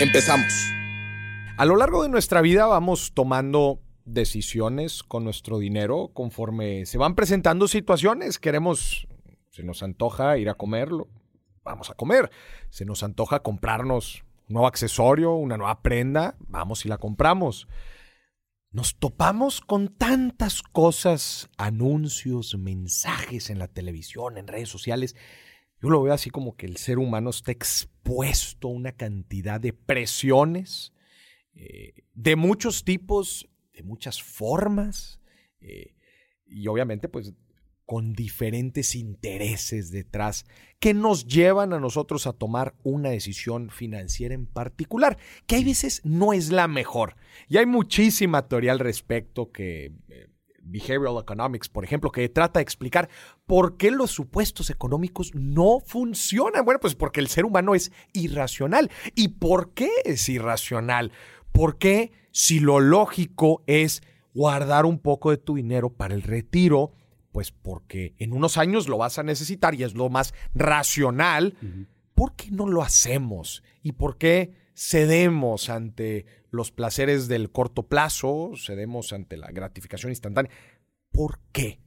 Empezamos. A lo largo de nuestra vida vamos tomando decisiones con nuestro dinero conforme se van presentando situaciones. Queremos, se nos antoja ir a comerlo, vamos a comer. Se nos antoja comprarnos un nuevo accesorio, una nueva prenda, vamos y la compramos. Nos topamos con tantas cosas, anuncios, mensajes en la televisión, en redes sociales. Yo lo veo así como que el ser humano está expuesto a una cantidad de presiones eh, de muchos tipos, de muchas formas, eh, y obviamente pues con diferentes intereses detrás que nos llevan a nosotros a tomar una decisión financiera en particular, que hay veces no es la mejor. Y hay muchísima teoría al respecto que... Eh, Behavioral Economics, por ejemplo, que trata de explicar por qué los supuestos económicos no funcionan. Bueno, pues porque el ser humano es irracional. ¿Y por qué es irracional? Porque si lo lógico es guardar un poco de tu dinero para el retiro, pues porque en unos años lo vas a necesitar y es lo más racional. ¿Por qué no lo hacemos? ¿Y por qué cedemos ante los placeres del corto plazo? ¿Cedemos ante la gratificación instantánea? ¿Por qué?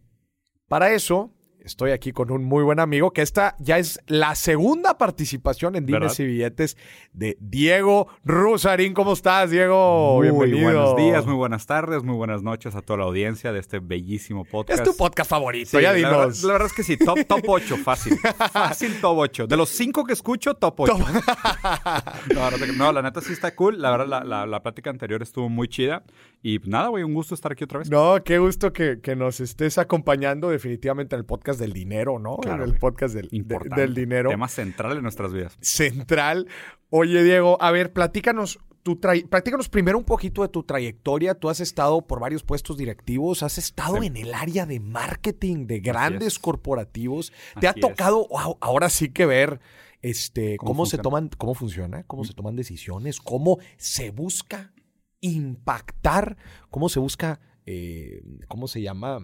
Para eso Estoy aquí con un muy buen amigo, que esta ya es la segunda participación en Dimes y Billetes de Diego Rusarín. ¿Cómo estás, Diego? Muy buenos días, muy buenas tardes, muy buenas noches a toda la audiencia de este bellísimo podcast. Es tu podcast favorito, ya la verdad, la verdad, es que sí, top, top 8, fácil. fácil top 8. De los 5 que escucho, top 8. no, la neta sí está cool. La verdad, la, la, plática anterior estuvo muy chida. Y nada, güey, un gusto estar aquí otra vez. No, qué gusto que, que nos estés acompañando definitivamente en el podcast del dinero, ¿no? en el podcast del, del dinero. Tema central en nuestras vidas. Central. Oye, Diego, a ver, platícanos tu platícanos primero un poquito de tu trayectoria. Tú has estado por varios puestos directivos, has estado en el área de marketing de grandes corporativos. Te ha tocado ahora sí que ver este cómo, se toman, cómo funciona, cómo se toman decisiones, cómo se busca impactar, cómo se busca, eh, ¿cómo se llama?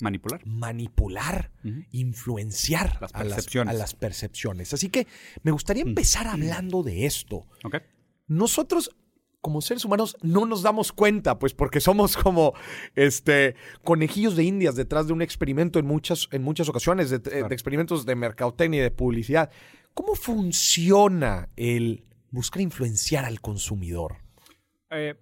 Manipular. Manipular, influenciar A, las, percepciones. Así que me gustaría empezar hablando de esto. Nosotros, como seres humanos, no nos damos cuenta, pues porque somos como este, conejillos de indias detrás de un experimento en muchas, en muchas ocasiones, de, de experimentos de mercadotecnia y de publicidad. ¿Cómo funciona el buscar influenciar al consumidor? Eh,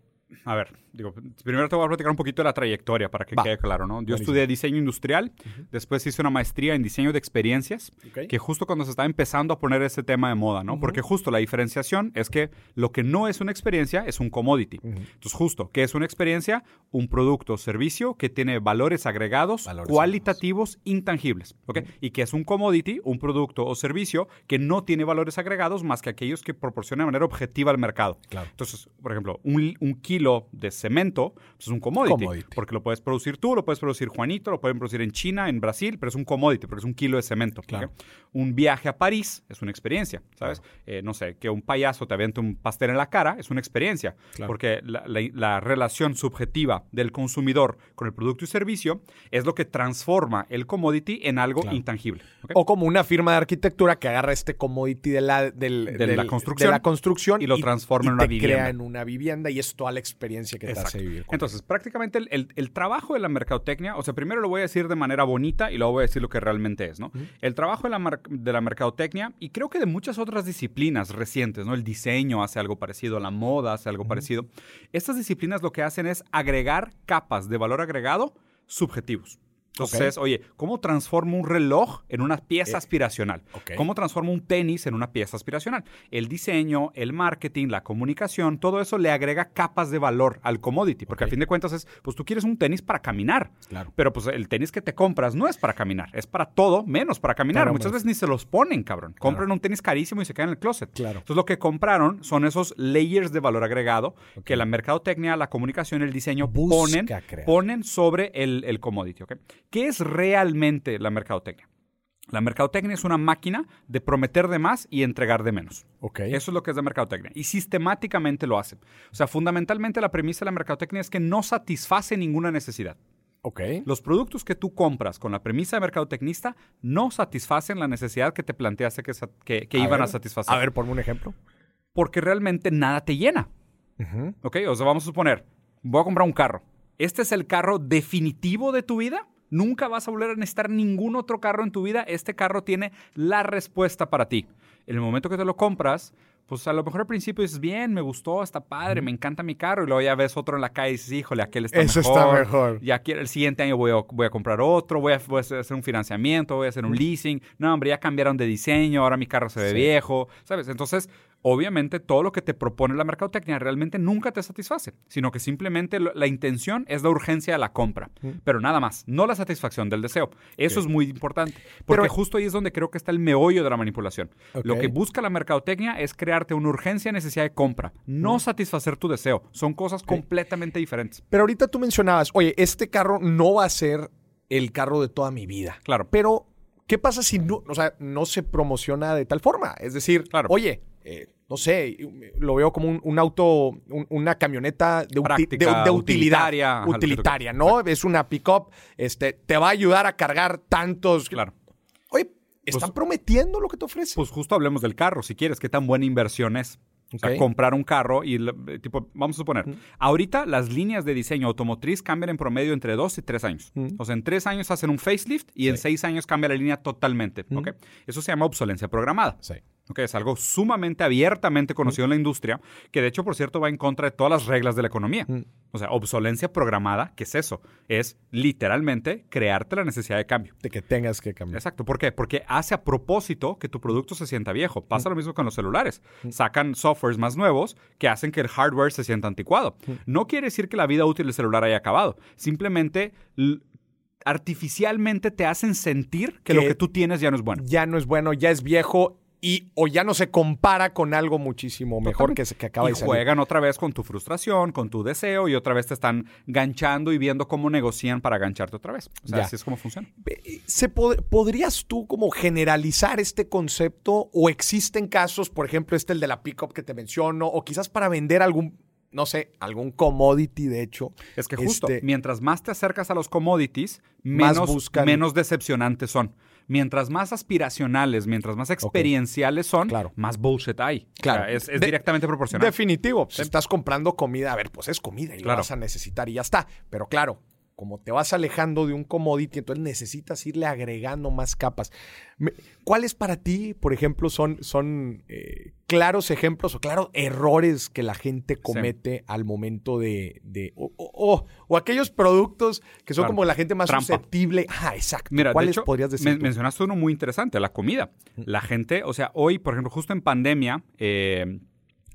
a ver, digo, primero te voy a platicar un poquito de la trayectoria para que quede claro, ¿no? Yo estudié diseño industrial, después hice una maestría en diseño de experiencias, que justo cuando se estaba empezando a poner ese tema de moda, ¿no? Porque justo la diferenciación es que lo que no es una experiencia es un commodity. Entonces, justo, ¿qué es una experiencia? Un producto o servicio que tiene valores agregados, cualitativos, intangibles, ¿ok? Y que es un commodity, un producto o servicio que no tiene valores agregados más que aquellos que proporcionan de manera objetiva al mercado. Entonces, por ejemplo, un, un kilo de cemento pues, es un commodity, Porque lo puedes producir tú, lo puedes producir Juanito, lo pueden producir en China, en Brasil, pero es un commodity porque es un kilo de cemento. Un viaje a París es una experiencia, ¿sabes? Eh, no sé, que un payaso te aviente un pastel en la cara es una experiencia. Porque la, relación subjetiva del consumidor con el producto y servicio es lo que transforma el commodity en algo intangible. O como una firma de arquitectura que agarra este commodity de la, de la, construcción, la construcción y lo transforma en una vivienda. crea en una vivienda y es toda la experiencia que te hace vivir. Entonces, prácticamente el, trabajo de la mercadotecnia, o sea, primero lo voy a decir de manera bonita y luego voy a decir lo que realmente es, ¿no? El trabajo de la, de la mercadotecnia, y creo que de muchas otras disciplinas recientes, ¿no? El diseño hace algo parecido, la moda hace algo parecido. Estas disciplinas lo que hacen es agregar capas de valor agregado subjetivos. Entonces, oye, ¿cómo transformo un reloj en una pieza eh, aspiracional? ¿Cómo transformo un tenis en una pieza aspiracional? El diseño, el marketing, la comunicación, todo eso le agrega capas de valor al commodity, porque al fin de cuentas es, pues tú quieres un tenis para caminar, claro. pero pues el tenis que te compras no es para caminar, es para todo menos para caminar. Muchas veces ni se los ponen, cabrón. Compran un tenis carísimo y se quedan en el closet. Claro. Entonces lo que compraron son esos layers de valor agregado que la mercadotecnia, la comunicación, el diseño ponen, ponen sobre el, el commodity. ¿okay? ¿Qué es realmente la mercadotecnia? La mercadotecnia es una máquina de prometer de más y entregar de menos. Okay. Eso es lo que es la mercadotecnia. Y sistemáticamente lo hace. O sea, fundamentalmente la premisa de la mercadotecnia es que no satisface ninguna necesidad. Okay. Los productos que tú compras con la premisa de mercadotecnista no satisfacen la necesidad que te planteaste que, que, iban a satisfacer. A ver, ponme un ejemplo. Porque realmente nada te llena. Ok, o sea, vamos a suponer, voy a comprar un carro. ¿Este es el carro definitivo de tu vida? Nunca vas a volver a necesitar ningún otro carro en tu vida. Este carro tiene la respuesta para ti. En el momento que te lo compras, pues a lo mejor al principio dices, bien, me gustó, está padre, me encanta mi carro. Y luego ya ves otro en la calle y dices, híjole, aquel está Eso está mejor. Y aquí el siguiente año voy a, voy a comprar otro, voy a, hacer un financiamiento, voy a hacer un leasing. No, hombre, ya cambiaron de diseño, ahora mi carro se ve viejo, ¿sabes? Entonces, obviamente todo lo que te propone la mercadotecnia realmente nunca te satisface, sino que simplemente la intención es la urgencia de la compra, pero nada más, no la satisfacción del deseo. Eso es muy importante, porque justo ahí es donde creo que está el meollo de la manipulación. Lo que busca la mercadotecnia es crearte una urgencia, necesidad de compra, no mm. satisfacer tu deseo. Son cosas completamente diferentes. Pero ahorita tú mencionabas, oye, este carro no va a ser el carro de toda mi vida. Claro. Pero, ¿qué pasa si no, o sea, no se promociona de tal forma? Es decir, claro. oye, eh, no sé, lo veo como un, auto, una camioneta de, utilidad. Utilitaria, utilitaria ¿no? Es una pick-up, este, te va a ayudar a cargar tantos. Claro. Oye, ¿están pues prometiendo lo que te ofrece? Pues justo hablemos del carro, si quieres, qué tan buena inversión es. O sea, comprar un carro y, tipo, vamos a suponer, ahorita las líneas de diseño automotriz cambian en promedio entre dos y tres años. O sea, en tres años hacen un facelift y en seis años cambia la línea totalmente. Eso se llama obsolencia programada. Sí. Okay, es algo sumamente abiertamente conocido en la industria, que de hecho, por cierto, va en contra de todas las reglas de la economía. O sea, obsolencia programada, ¿qué es eso? Es literalmente crearte la necesidad de cambio. De que tengas que cambiar. Exacto. ¿Por qué? Porque hace a propósito que tu producto se sienta viejo. Pasa lo mismo con los celulares. Sacan softwares más nuevos que hacen que el hardware se sienta anticuado. No quiere decir que la vida útil del celular haya acabado. Simplemente artificialmente te hacen sentir que, lo que tú tienes ya no es bueno. Ya no es bueno, ya es viejo y o ya no se compara con algo muchísimo mejor que, que acaba de salir. juegan otra vez con tu frustración, con tu deseo y otra vez te están ganchando y viendo cómo negocian para gancharte otra vez. O sea, así es como funciona. ¿Se ¿Podrías tú como generalizar este concepto o existen casos, por ejemplo, este el de la pickup que te menciono o quizás para vender algún no sé, algún commodity, de hecho. Es que justo, este mientras más te acercas a los commodities, menos, menos decepcionantes son mientras más aspiracionales, mientras más experienciales son, más bullshit hay. Claro. es, directamente proporcional. Definitivo. Si estás comprando comida, a ver, pues es comida y la vas a necesitar y ya está. Pero claro, como te vas alejando de un commodity, entonces necesitas irle agregando más capas. ¿Cuáles para ti, por ejemplo, son, son eh, claros ejemplos o claros errores que la gente comete al momento de... o, aquellos productos que son como la gente más susceptible. Ah, exacto. Mira, ¿Cuáles podrías decir? mencionaste uno muy interesante, la comida. La gente, o sea, hoy, por ejemplo, justo en pandemia, eh,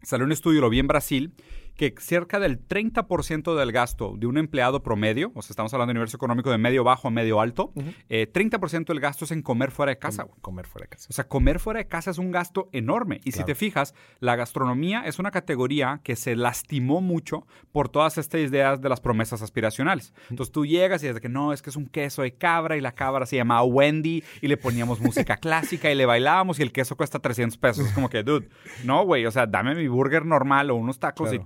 salió un estudio, lo vi en Brasil, que cerca del 30% del gasto de un empleado promedio, o sea, estamos hablando de universo económico de medio bajo a medio alto, 30% eh, del gasto es en comer fuera de casa. comer fuera de casa. O sea, comer fuera de casa es un gasto enorme. Y si te fijas, la gastronomía es una categoría que se lastimó mucho por todas estas ideas de las promesas aspiracionales. Entonces tú llegas y dices que no, es que es un queso de cabra y la cabra se llamaba Wendy y le poníamos música clásica y le bailábamos y el queso cuesta 300 pesos. Es como que, dude, no, güey, o sea, dame mi burger normal o unos tacos y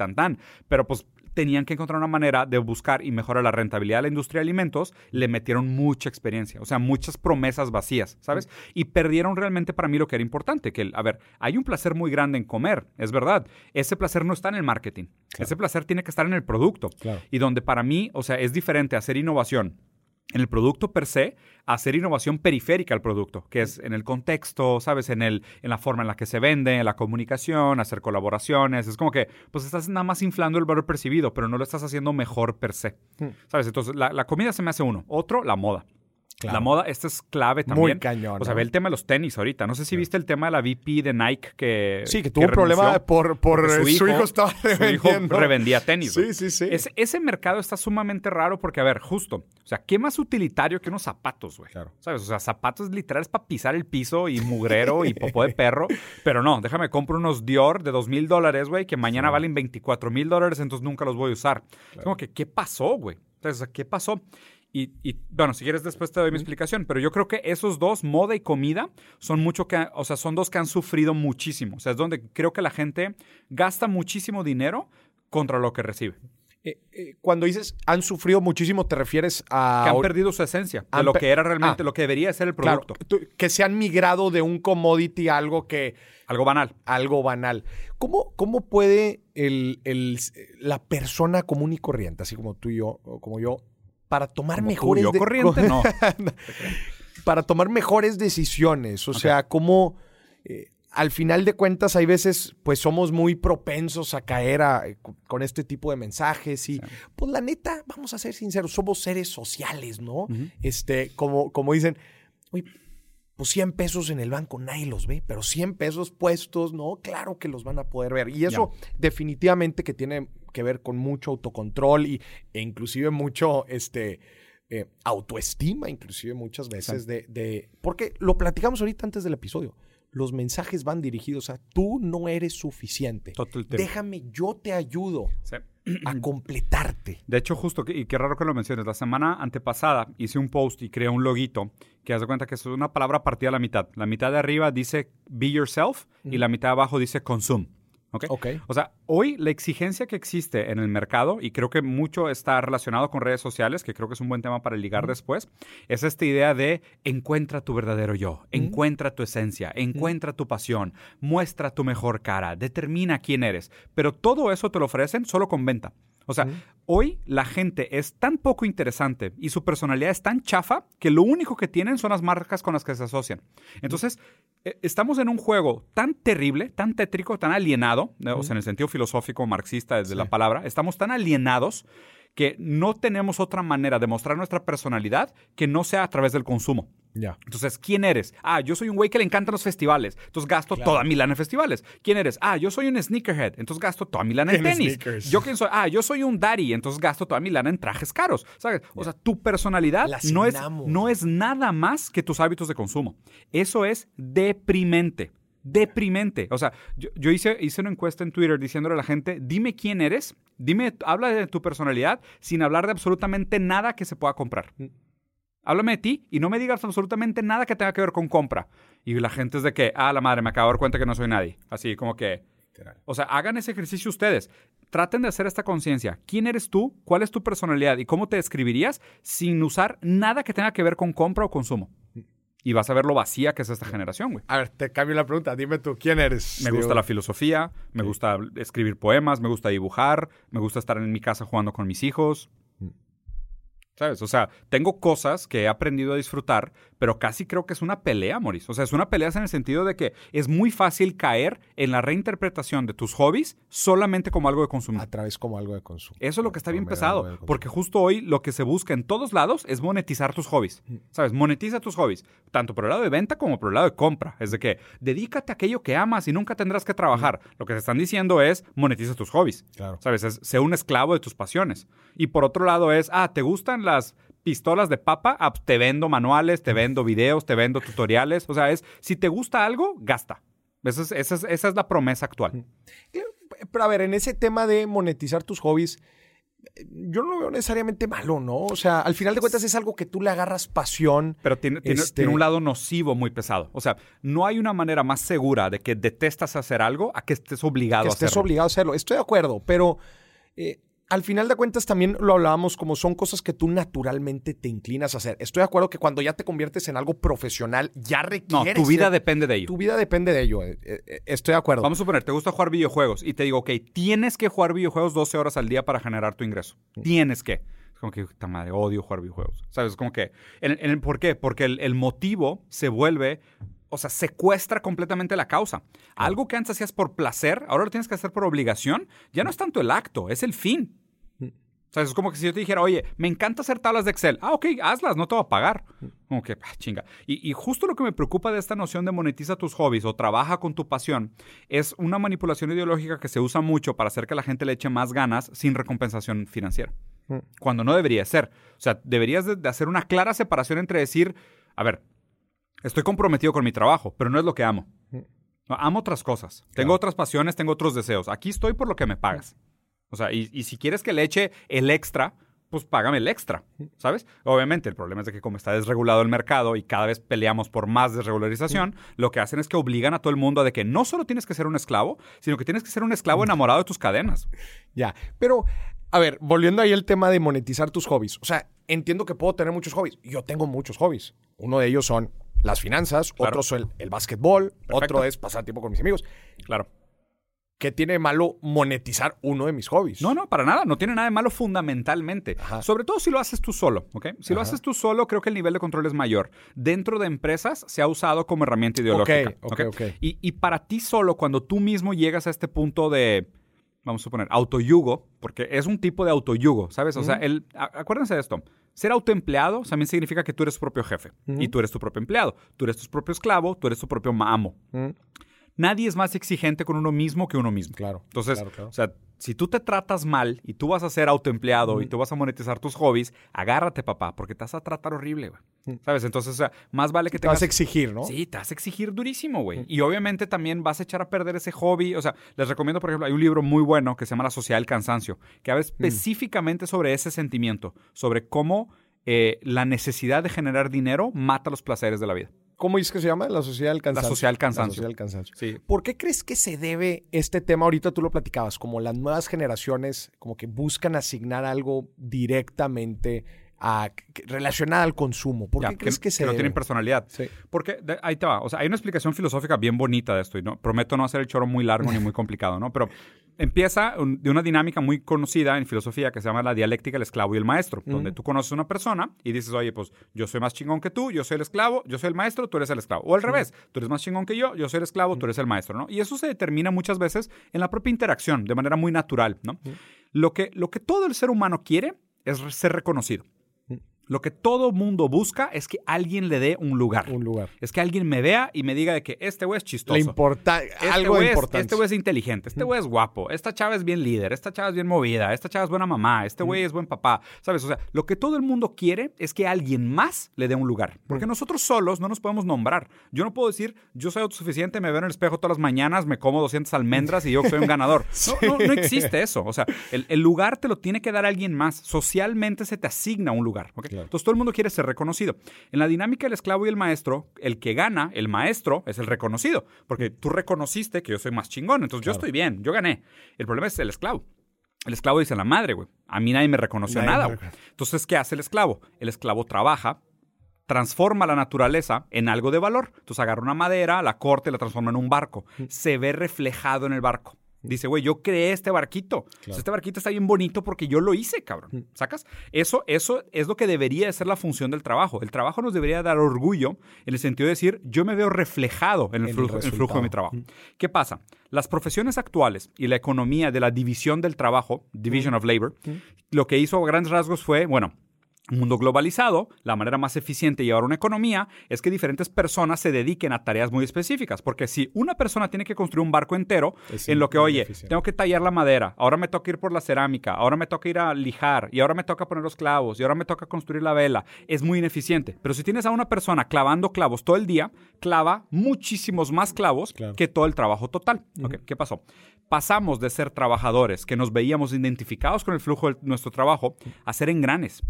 pero pues tenían que encontrar una manera de buscar y mejorar la rentabilidad de la industria de alimentos, le metieron mucha experiencia, o sea, muchas promesas vacías, ¿sabes? Y perdieron realmente para mí lo que era importante, que, a ver, hay un placer muy grande en comer, es verdad, ese placer no está en el marketing, ese placer tiene que estar en el producto. Y donde para mí, o sea, es diferente hacer innovación en el producto per se, hacer innovación periférica al producto, que es en el contexto, ¿sabes? En, el, en la forma en la que se vende, en la comunicación, hacer colaboraciones. Es como que, pues estás nada más inflando el valor percibido, pero no lo estás haciendo mejor per se, hmm. ¿sabes? Entonces, la, la comida se me hace uno. Otro, la moda. La moda, esta es clave también. Muy cañón. O sea, ve el tema de los tenis ahorita. No sé si viste el tema de la VP de Nike que. Sí, que tuvo un problema por, por su hijo, su hijo estaba su hijo revendía tenis. Sí, sí, sí. Ese, ese, mercado está sumamente raro porque, a ver, justo. O sea, ¿qué más utilitario que unos zapatos, güey? Claro. ¿Sabes? O sea, zapatos literales para pisar el piso y mugrero y popó de perro. Pero no, déjame compro unos Dior de dos mil dólares, güey, que mañana valen 24 mil dólares, entonces nunca los voy a usar. Como que, ¿qué pasó, güey? Entonces, ¿qué pasó? Y, bueno, si quieres después te doy mi explicación, pero yo creo que esos dos, moda y comida, son mucho que, o sea, son dos que han sufrido muchísimo. O sea, es donde creo que la gente gasta muchísimo dinero contra lo que recibe. Eh, eh, cuando dices han sufrido muchísimo, te refieres a... Que han perdido su esencia, de lo que era realmente, ah. lo que debería ser el producto. que se han migrado de un commodity a algo que... Algo banal. Algo banal. ¿Cómo, cómo puede el, el, la persona común y corriente, así como tú y yo, o como yo, para tomar mejores... corriente, no. para tomar mejores decisiones. O sea, como eh, al final de cuentas hay veces pues somos muy propensos a caer con este tipo de mensajes y pues la neta, vamos a ser sinceros, somos seres sociales, ¿no? Este, como, como dicen, uy, pues 100 pesos en el banco nadie los ve, pero 100 pesos puestos, ¿no? Claro que los van a poder ver. Y eso definitivamente que tiene que ver con mucho autocontrol y, e inclusive mucho este, eh, autoestima, inclusive muchas veces de, de, Porque lo platicamos ahorita antes del episodio. Los mensajes van dirigidos a tú no eres suficiente. Déjame, yo te ayudo. a completarte. De hecho, justo, y qué raro que lo menciones, la semana antepasada hice un post y creé un loguito que haz de cuenta que es una palabra partida a la mitad. La mitad de arriba dice be yourself y la mitad de abajo dice consume. ¿Okay? O sea, hoy la exigencia que existe en el mercado, y creo que mucho está relacionado con redes sociales, que creo que es un buen tema para ligar después, es esta idea de encuentra tu verdadero yo, encuentra tu esencia, encuentra tu pasión, muestra tu mejor cara, determina quién eres. Pero todo eso te lo ofrecen solo con venta. O sea, hoy la gente es tan poco interesante y su personalidad es tan chafa que lo único que tienen son las marcas con las que se asocian. Entonces, e, estamos en un juego tan terrible, tan tétrico, tan alienado, o sea, en el sentido filosófico marxista desde la palabra, estamos tan alienados que no tenemos otra manera de mostrar nuestra personalidad que no sea a través del consumo. Entonces, ¿quién eres? Ah, yo soy un güey que le encantan los festivales. Entonces gasto toda mi lana en festivales. ¿Quién eres? Ah, yo soy un sneakerhead. Entonces gasto toda mi lana en, tenis. ¿Yo quién soy? Ah, yo soy un daddy. Entonces gasto toda mi lana en trajes caros. ¿Sabes? O sea, tu personalidad no es, no es nada más que tus hábitos de consumo. Eso es deprimente deprimente. O sea, yo, hice, hice, una encuesta en Twitter diciéndole a la gente, dime quién eres, dime, habla de tu personalidad sin hablar de absolutamente nada que se pueda comprar. Mm. Háblame de ti y no me digas absolutamente nada que tenga que ver con compra. Y la gente es de que, ah, la madre, me acabo de dar cuenta que no soy nadie. Así como que... O sea, hagan ese ejercicio ustedes. Traten de hacer esta conciencia. ¿Quién eres tú? ¿Cuál es tu personalidad? ¿Y cómo te describirías sin usar nada que tenga que ver con compra o consumo? Y vas a ver lo vacía que es esta generación, güey. A ver, te cambio la pregunta. Dime tú, ¿quién eres? Me gusta la filosofía, me gusta escribir poemas, me gusta dibujar, me gusta estar en mi casa jugando con mis hijos. ¿Sabes? O sea, tengo cosas que he aprendido a disfrutar, pero casi creo que es una pelea, Maurice. O sea, es una pelea en el sentido de que es muy fácil caer en la reinterpretación de tus hobbies solamente como algo de consumo. A través como algo de consumo. Eso es lo que está bien pesado, porque justo hoy lo que se busca en todos lados es monetizar tus hobbies. Mm. ¿Sabes? Monetiza tus hobbies, tanto por el lado de venta como por el lado de compra. Es de que dedícate a aquello que amas y nunca tendrás que trabajar. Mm. Lo que se están diciendo es monetiza tus hobbies. Claro. ¿Sabes? Es, sé un esclavo de tus pasiones. Y por otro lado es, ah, ¿te gustan las pistolas de papa, ah, te vendo manuales, te vendo videos, te vendo tutoriales. O sea, es, si te gusta algo, gasta. Esa es, esa es, la promesa actual. Pero a ver, en ese tema de monetizar tus hobbies, yo no lo veo necesariamente malo, ¿no? O sea, al final de cuentas es algo que tú le agarras pasión. Pero tiene, tiene, este un lado nocivo muy pesado. O sea, no hay una manera más segura de que detestas hacer algo a que estés obligado a hacerlo. estés obligado a hacerlo. Estoy de acuerdo, pero eh, al final de cuentas también lo hablábamos como son cosas que tú naturalmente te inclinas a hacer. Estoy de acuerdo que cuando ya te conviertes en algo profesional, ya requieres... No, tu vida depende de ello. Tu vida depende de ello. Eh, eh, estoy de acuerdo. Vamos a suponer, te gusta jugar videojuegos y te digo, ok, tienes que jugar videojuegos 12 horas al día para generar tu ingreso. Tienes que. Es como que, puta madre, odio jugar videojuegos. ¿Sabes? Es como que... En, ¿Por qué? Porque el, motivo se vuelve o sea, secuestra completamente la causa. Algo que antes hacías por placer, ahora lo tienes que hacer por obligación. Ya no es tanto el acto, es el fin. O sea, es como que si yo te dijera, oye, me encanta hacer tablas de Excel. Ah, ok, hazlas, no te va a pagar. Como que, ah, chinga. Y, y, justo lo que me preocupa de esta noción de monetiza tus hobbies o trabaja con tu pasión es una manipulación ideológica que se usa mucho para hacer que la gente le eche más ganas sin recompensación financiera. Mm. Cuando no debería ser. O sea, deberías de, hacer una clara separación entre decir, a ver, estoy comprometido con mi trabajo, pero no es lo que amo. Mm. amo otras cosas. Tengo otras pasiones, tengo otros deseos. Aquí estoy por lo que me pagas. O sea, y, si quieres que le eche el extra, pues págame el extra, ¿sabes? Obviamente, el problema es de que como está desregulado el mercado y cada vez peleamos por más desregularización, lo que hacen es que obligan a todo el mundo a de que no solo tienes que ser un esclavo, sino que tienes que ser un esclavo enamorado de tus cadenas. Ya, pero, a ver, volviendo ahí al tema de monetizar tus hobbies. O sea, entiendo que puedo tener muchos hobbies. Yo tengo muchos hobbies. Uno de ellos son las finanzas, otro son el, el básquetbol, otro es pasar tiempo con mis amigos. Claro. ¿Qué tiene de malo monetizar uno de mis hobbies? No, no, para nada. No tiene nada de malo fundamentalmente. Sobre todo si lo haces tú solo, ¿ok? Si lo haces tú solo, creo que el nivel de control es mayor. Dentro de empresas se ha usado como herramienta ideológica. Ok, ok, Y, y para ti solo, cuando tú mismo llegas a este punto de vamos a suponer, autoyugo, porque es un tipo de autoyugo, ¿sabes? O sea, el, acuérdense de esto. Ser autoempleado también significa que tú eres tu propio jefe y tú eres tu propio empleado. Tú eres tu propio esclavo, tú eres tu propio amo nadie es más exigente con uno mismo que uno mismo. Claro. Entonces, o sea, si tú te tratas mal y tú vas a ser autoempleado y tú vas a monetizar tus hobbies, agárrate, papá, porque te vas a tratar horrible, güey. ¿Sabes? Entonces, o sea, más vale que te vas a exigir, ¿no? Sí, te vas a exigir durísimo, güey. Y obviamente también vas a echar a perder ese hobby. O sea, les recomiendo, por ejemplo, hay un libro muy bueno que se llama La Sociedad del Cansancio, que habla específicamente sobre ese sentimiento, sobre cómo eh, la necesidad de generar dinero mata los placeres de la vida. ¿Cómo es que se llama? La sociedad del cansancio. La sociedad del cansancio. La sociedad del cansancio. Sí. ¿Por qué crees que se debe este tema? Ahorita tú lo platicabas, como las nuevas generaciones como que buscan asignar algo directamente a, relacionada al consumo. ¿Por qué crees que, se que no tienen personalidad? Sí. Porque ahí te va. O sea, hay una explicación filosófica bien bonita de esto y no prometo no hacer el choro muy largo ni muy complicado, ¿no? Pero empieza de una dinámica muy conocida en filosofía que se llama la dialéctica del esclavo y el maestro, donde tú conoces a una persona y dices, oye, pues yo soy más chingón que tú, yo soy el esclavo, yo soy el maestro, tú eres el esclavo. O al revés, tú eres más chingón que yo, yo soy el esclavo, tú eres el maestro, ¿no? Y eso se determina muchas veces en la propia interacción, de manera muy natural, ¿no? Lo que, lo que todo el ser humano quiere es ser reconocido. Lo que todo mundo busca es que alguien le dé un lugar. Un lugar. Es que alguien me vea y me diga de que este güey es chistoso. Importa este algo importante. Este güey es inteligente, este güey es guapo, esta chava es bien líder, esta chava es bien movida, esta chava es buena mamá, este güey es buen papá. ¿Sabes? O sea, lo que todo el mundo quiere es que alguien más le dé un lugar. Porque nosotros solos no nos podemos nombrar. Yo no puedo decir, yo soy autosuficiente, me veo en el espejo todas las mañanas, me como 200 almendras y yo soy un ganador. no, no, existe eso. O sea, el, lugar te lo tiene que dar alguien más. Socialmente se te asigna un lugar. Entonces todo el mundo quiere ser reconocido. En la dinámica del esclavo y el maestro, el que gana, el maestro, es el reconocido, porque tú reconociste que yo soy más chingón, entonces yo estoy bien, yo gané. El problema es el esclavo. El esclavo dice la madre, güey. A mí nadie me reconoció nada, Entonces, ¿qué hace el esclavo? El esclavo trabaja, transforma la naturaleza en algo de valor. Entonces agarra una madera, la corta y la transforma en un barco. Se ve reflejado en el barco. Dice, güey, yo creé este barquito. este barquito está bien bonito porque yo lo hice, cabrón. ¿Sacas? Eso, eso es lo que debería ser la función del trabajo. El trabajo nos debería dar orgullo en el sentido de decir, yo me veo reflejado en el, flujo, de mi trabajo. ¿Qué pasa? Las profesiones actuales y la economía de la división del trabajo, Division of Labor, lo que hizo a grandes rasgos fue, bueno, un mundo globalizado, la manera más eficiente de llevar una economía es que diferentes personas se dediquen a tareas muy específicas. Porque si una persona tiene que construir un barco entero, en lo que, oye, tengo que tallar la madera, ahora me toca ir por la cerámica, ahora me toca ir a lijar, y ahora me toca poner los clavos, y ahora me toca construir la vela, es muy ineficiente. Pero si tienes a una persona clavando clavos todo el día, clava muchísimos más clavos que todo el trabajo total. ¿Qué pasó? Pasamos de ser trabajadores que nos veíamos identificados con el flujo de nuestro trabajo a ser engranes.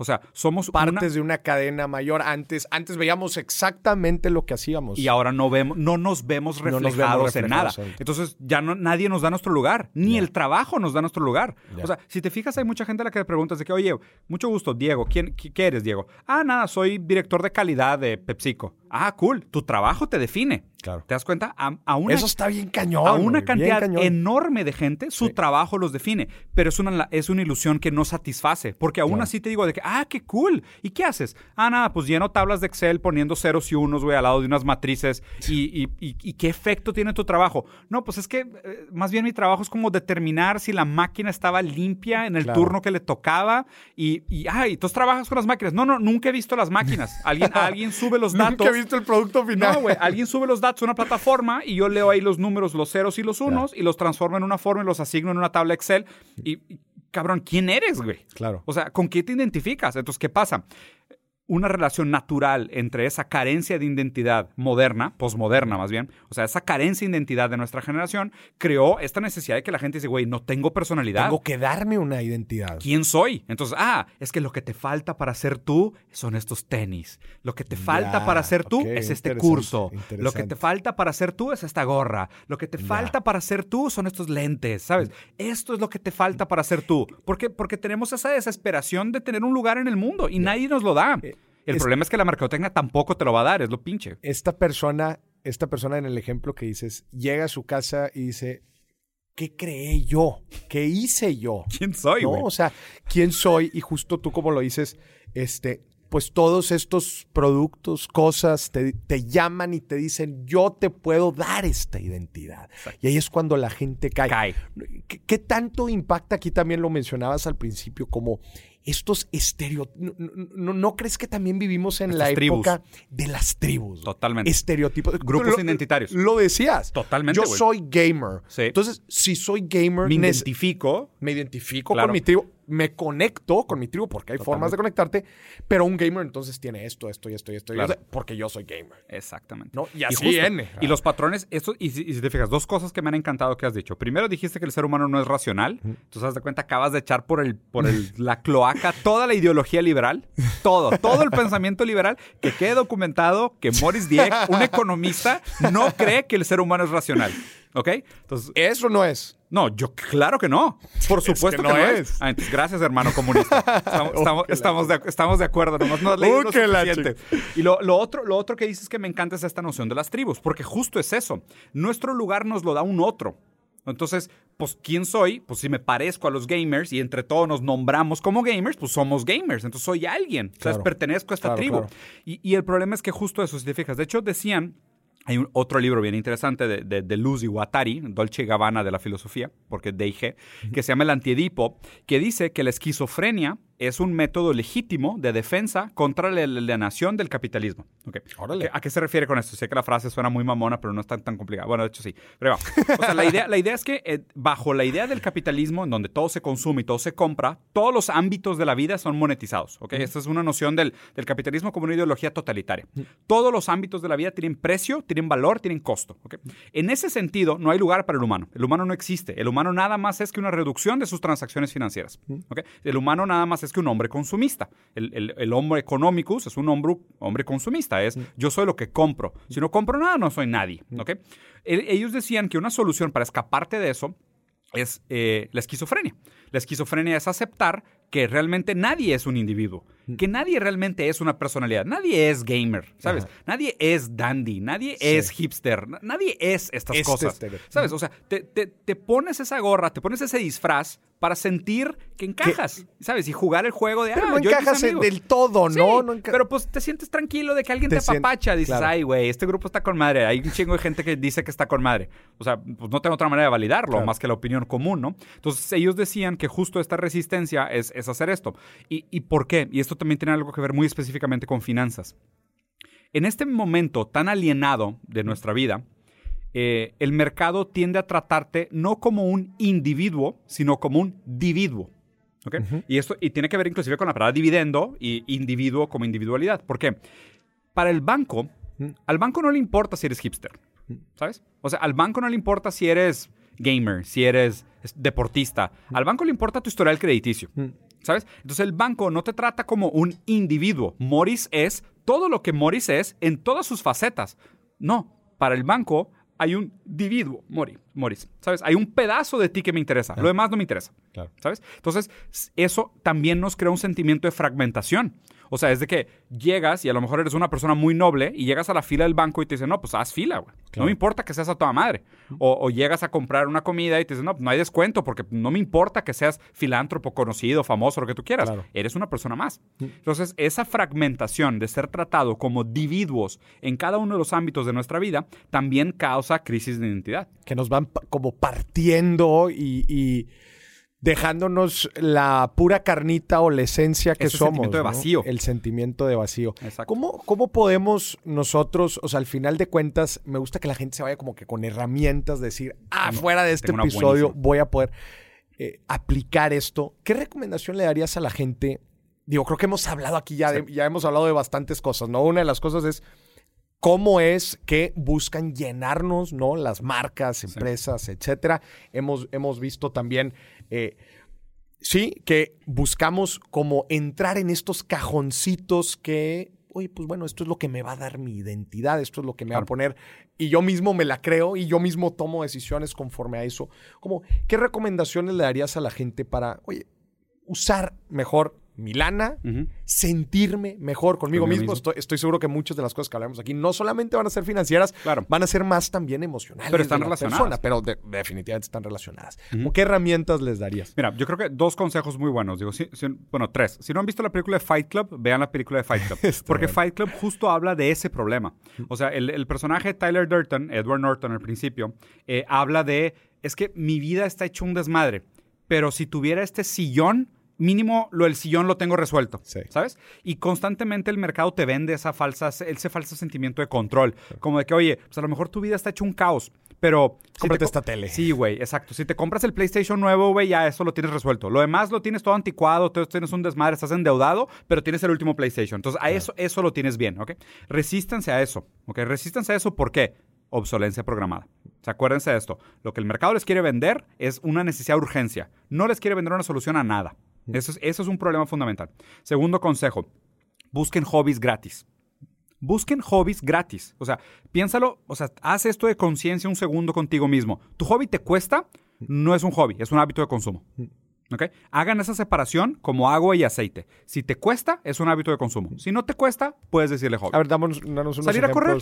O sea, somos partes de una cadena mayor. Antes, antes veíamos exactamente lo que hacíamos. Y ahora no vemos, no nos vemos reflejados, en nada. Entonces, ya no, nadie nos da nuestro lugar, ni el trabajo nos da nuestro lugar. O sea, si te fijas, hay mucha gente a la que te preguntas de que, oye, mucho gusto, Diego, ¿quién, ¿qué eres, Diego? Ah, nada, soy director de calidad de PepsiCo. Ah, cool, tu trabajo te define. Claro. ¿Te das cuenta? A, una, Eso está bien cañón. A una cantidad enorme de gente, su trabajo los define. Pero es una, es una ilusión que no satisface. Porque aún así te digo de que, ah, qué cool. ¿Y qué haces? Ah, nada, pues lleno tablas de Excel poniendo ceros y unos, güey, al lado de unas matrices. Y, y, qué efecto tiene tu trabajo? No, pues es que eh, más bien mi trabajo es como determinar si la máquina estaba limpia en el turno que le tocaba. Y, y, ah, y tú trabajas con las máquinas. No, no, nunca he visto las máquinas. Alguien, alguien sube los datos. nunca he visto el producto final. No, güey, alguien sube los datos una plataforma y yo leo ahí los números, los ceros y los unos, y los transformo en una forma y los asigno en una tabla Excel. Y, y, cabrón, ¿quién eres, güey? Claro. O sea, ¿con qué te identificas? Entonces, ¿qué pasa? Una relación natural entre esa carencia de identidad moderna, posmoderna más bien, o sea, esa carencia de identidad de nuestra generación, creó esta necesidad de que la gente dice, güey, no tengo personalidad. Tengo que darme una identidad. ¿Quién soy? Entonces, ah, es que lo que te falta para ser tú son estos tenis. Lo que te falta para ser tú es este curso. Lo que te falta para ser tú es esta gorra. Lo que te falta para ser tú son estos lentes, ¿sabes? Esto es lo que te falta para ser tú. ¿Por qué? Porque tenemos esa desesperación de tener un lugar en el mundo y nadie nos lo da. El problema es que la mercadotecnia tampoco te lo va a dar, es lo pinche. Esta persona, esta persona en el ejemplo que dices, llega a su casa y dice, ¿qué creé yo? ¿Qué hice yo? ¿Quién soy? No, o sea, ¿quién soy? Y justo tú como lo dices, este, pues todos estos productos, cosas, te, llaman y te dicen, yo te puedo dar esta identidad. Y ahí es cuando la gente cae. cae. ¿Qué, tanto impacta? Aquí también lo mencionabas al principio, como estos estereotipos. No, crees que también vivimos en la época de las tribus? Totalmente. Estereotipos. Grupos identitarios. Lo decías. Totalmente. Yo soy gamer. Sí. Entonces, si soy gamer. Me identifico. Me identifico con mi tribu me conecto con mi tribu porque hay formas de conectarte, pero un gamer entonces tiene esto, esto y esto y esto, porque yo soy gamer. Exactamente. ¿No? Y así y, los patrones, esto, y, si te fijas, dos cosas que me han encantado que has dicho. Primero dijiste que el ser humano no es racional. Entonces, haz de cuenta, acabas de echar por, el, por el, la cloaca toda la ideología liberal, todo, todo el pensamiento liberal, que quede documentado que Morris Dieck, un economista, no cree que el ser humano es racional. ¿Ok? Entonces, eso no es. No, yo claro que no. Por supuesto que, no, es. Ah, gracias, hermano comunista. Estamos, estamos, de, estamos, de, acuerdo, nomás no has leído lo suficiente. Y lo, otro, lo otro que dices que me encanta es esta noción de las tribus, porque justo es eso. Nuestro lugar nos lo da un otro. Entonces, pues, ¿quién soy? Pues si me parezco a los gamers y entre todos nos nombramos como gamers, pues somos gamers. Entonces soy alguien. o sea, pertenezco a esta tribu. Y, y, el problema es que justo eso, si te fijas, de hecho decían hay un, otro libro bien interesante de, de, de Luz y Guattari, Dolce Gabbana de la filosofía, porque DIG, que se llama El Antiedipo, que dice que la esquizofrenia es un método legítimo de defensa contra la alienación del capitalismo. Okay. ¿A qué se refiere con esto? Sé que la frase suena muy mamona, pero no es tan, tan complicada. Bueno, de hecho sí. Pero o sea, la idea, la idea es que eh, bajo la idea del capitalismo, en donde todo se consume y todo se compra, todos los ámbitos de la vida son monetizados. ¿okay? Esta es una noción del, del, capitalismo como una ideología totalitaria. Todos los ámbitos de la vida tienen precio, tienen valor, tienen costo. ¿okay? En ese sentido, no hay lugar para el humano. El humano no existe. El humano nada más es que una reducción de sus transacciones financieras. ¿okay? El humano nada más es que un hombre consumista. El, hombre economicus es un hombre, hombre consumista, es yo soy lo que compro. Si no compro nada, no soy nadie. ellos decían que una solución para escaparte de eso es eh, la esquizofrenia. La esquizofrenia es aceptar que realmente nadie es un individuo, que nadie realmente es una personalidad, nadie es gamer, ¿sabes? Nadie es dandy, nadie es hipster, nadie es estas este cosas, ¿sabes? O sea, te, te, pones esa gorra, te pones ese disfraz para sentir que encajas, ¿sabes? Y jugar el juego de, pero ah, no encajas del todo, ¿no? pero pues te sientes tranquilo de que alguien te, apapacha, dices, ay, güey, este grupo está con madre, hay un chingo de gente que dice que está con madre. O sea, pues no tengo otra manera de validarlo, más que la opinión común, ¿no? Entonces ellos decían que justo esta resistencia es, hacer esto. ¿Y, ¿Y por qué? Y esto también tiene algo que ver muy específicamente con finanzas. En este momento tan alienado de nuestra vida, eh, el mercado tiende a tratarte no como un individuo, sino como un dividuo. y, esto, y tiene que ver inclusive con la palabra dividendo y individuo como individualidad. ¿Por qué? Para el banco, al banco no le importa si eres hipster, ¿sabes? O sea, al banco no le importa si eres gamer, si eres deportista. Al banco le importa tu historial crediticio. ¿Sabes? Entonces el banco no te trata como un individuo. Morris es todo lo que Morris es en todas sus facetas. No, para el banco hay un individuo, Morris, ¿sabes? Hay un pedazo de ti que me interesa, lo demás no me interesa, ¿sabes? Entonces, eso también nos crea un sentimiento de fragmentación. O sea, es de que llegas y a lo mejor eres una persona muy noble y llegas a la fila del banco y te dicen, no, pues haz fila, güey. No me importa que seas a toda madre. O, llegas a comprar una comida y te dicen, no, no hay descuento porque no me importa que seas filántropo, conocido, famoso, lo que tú quieras. Eres una persona más. Entonces, esa fragmentación de ser tratado como individuos en cada uno de los ámbitos de nuestra vida también causa crisis de identidad. Que nos van como partiendo y dejándonos la pura carnita o la esencia que somos. El sentimiento de vacío. El sentimiento de vacío. ¿Cómo, ¿Cómo podemos nosotros, o sea, al final de cuentas, me gusta que la gente se vaya como que con herramientas, decir, ah, fuera de este episodio voy a poder eh, aplicar esto. ¿Qué recomendación le darías a la gente? Digo, creo que hemos hablado aquí ya, ya hemos hablado de bastantes cosas, ¿no? Una de las cosas es cómo es que buscan llenarnos, ¿no? Las marcas, empresas, etcétera. Hemos, hemos visto también eh, sí, que buscamos como entrar en estos cajoncitos que, oye, pues bueno, esto es lo que me va a dar mi identidad, esto es lo que me va a poner, y yo mismo me la creo y yo mismo tomo decisiones conforme a eso. Como, ¿qué recomendaciones le darías a la gente para, oye, usar mejor mi lana, sentirme mejor conmigo, mismo. Estoy, seguro que muchas de las cosas que hablamos aquí no solamente van a ser financieras, van a ser más también emocionales. Pero están relacionadas. pero definitivamente están relacionadas. ¿Qué herramientas les darías? Mira, yo creo que dos consejos muy buenos. Digo, bueno, tres. Si no han visto la película de Fight Club, vean la película de Fight Club. porque Fight Club justo habla de ese problema. O sea, el, personaje Tyler Durton, Edward Norton al principio, eh, habla de, es que mi vida está hecho un desmadre, pero si tuviera este sillón mínimo lo del sillón lo tengo resuelto, ¿sabes? Y constantemente el mercado te vende esa falsa, ese falso sentimiento de control, como de que, oye, pues a lo mejor tu vida está hecho un caos, pero... Cómprate esta tele. Sí, güey, exacto. Si te compras el PlayStation nuevo, güey, ya eso lo tienes resuelto. Lo demás lo tienes todo anticuado, tienes un desmadre, estás endeudado, pero tienes el último PlayStation. Entonces, a eso, eso lo tienes bien, ¿ok? Resístanse a eso, ¿ok? Resístanse a eso, ¿por qué? obsolencia programada. O acuérdense de esto. Lo que el mercado les quiere vender es una necesidad de urgencia. No les quiere vender una solución a nada. Eso es, un problema fundamental. Segundo consejo, busquen hobbies gratis. Busquen hobbies gratis. O sea, piénsalo, o sea, haz esto de conciencia un segundo contigo mismo. ¿Tu hobby te cuesta? No es un hobby, es un hábito de consumo. ¿Ok? Hagan esa separación como agua y aceite. Si te cuesta, es un hábito de consumo. Si no te cuesta, puedes decirle hobby. A ver, damos, unos Salir a correr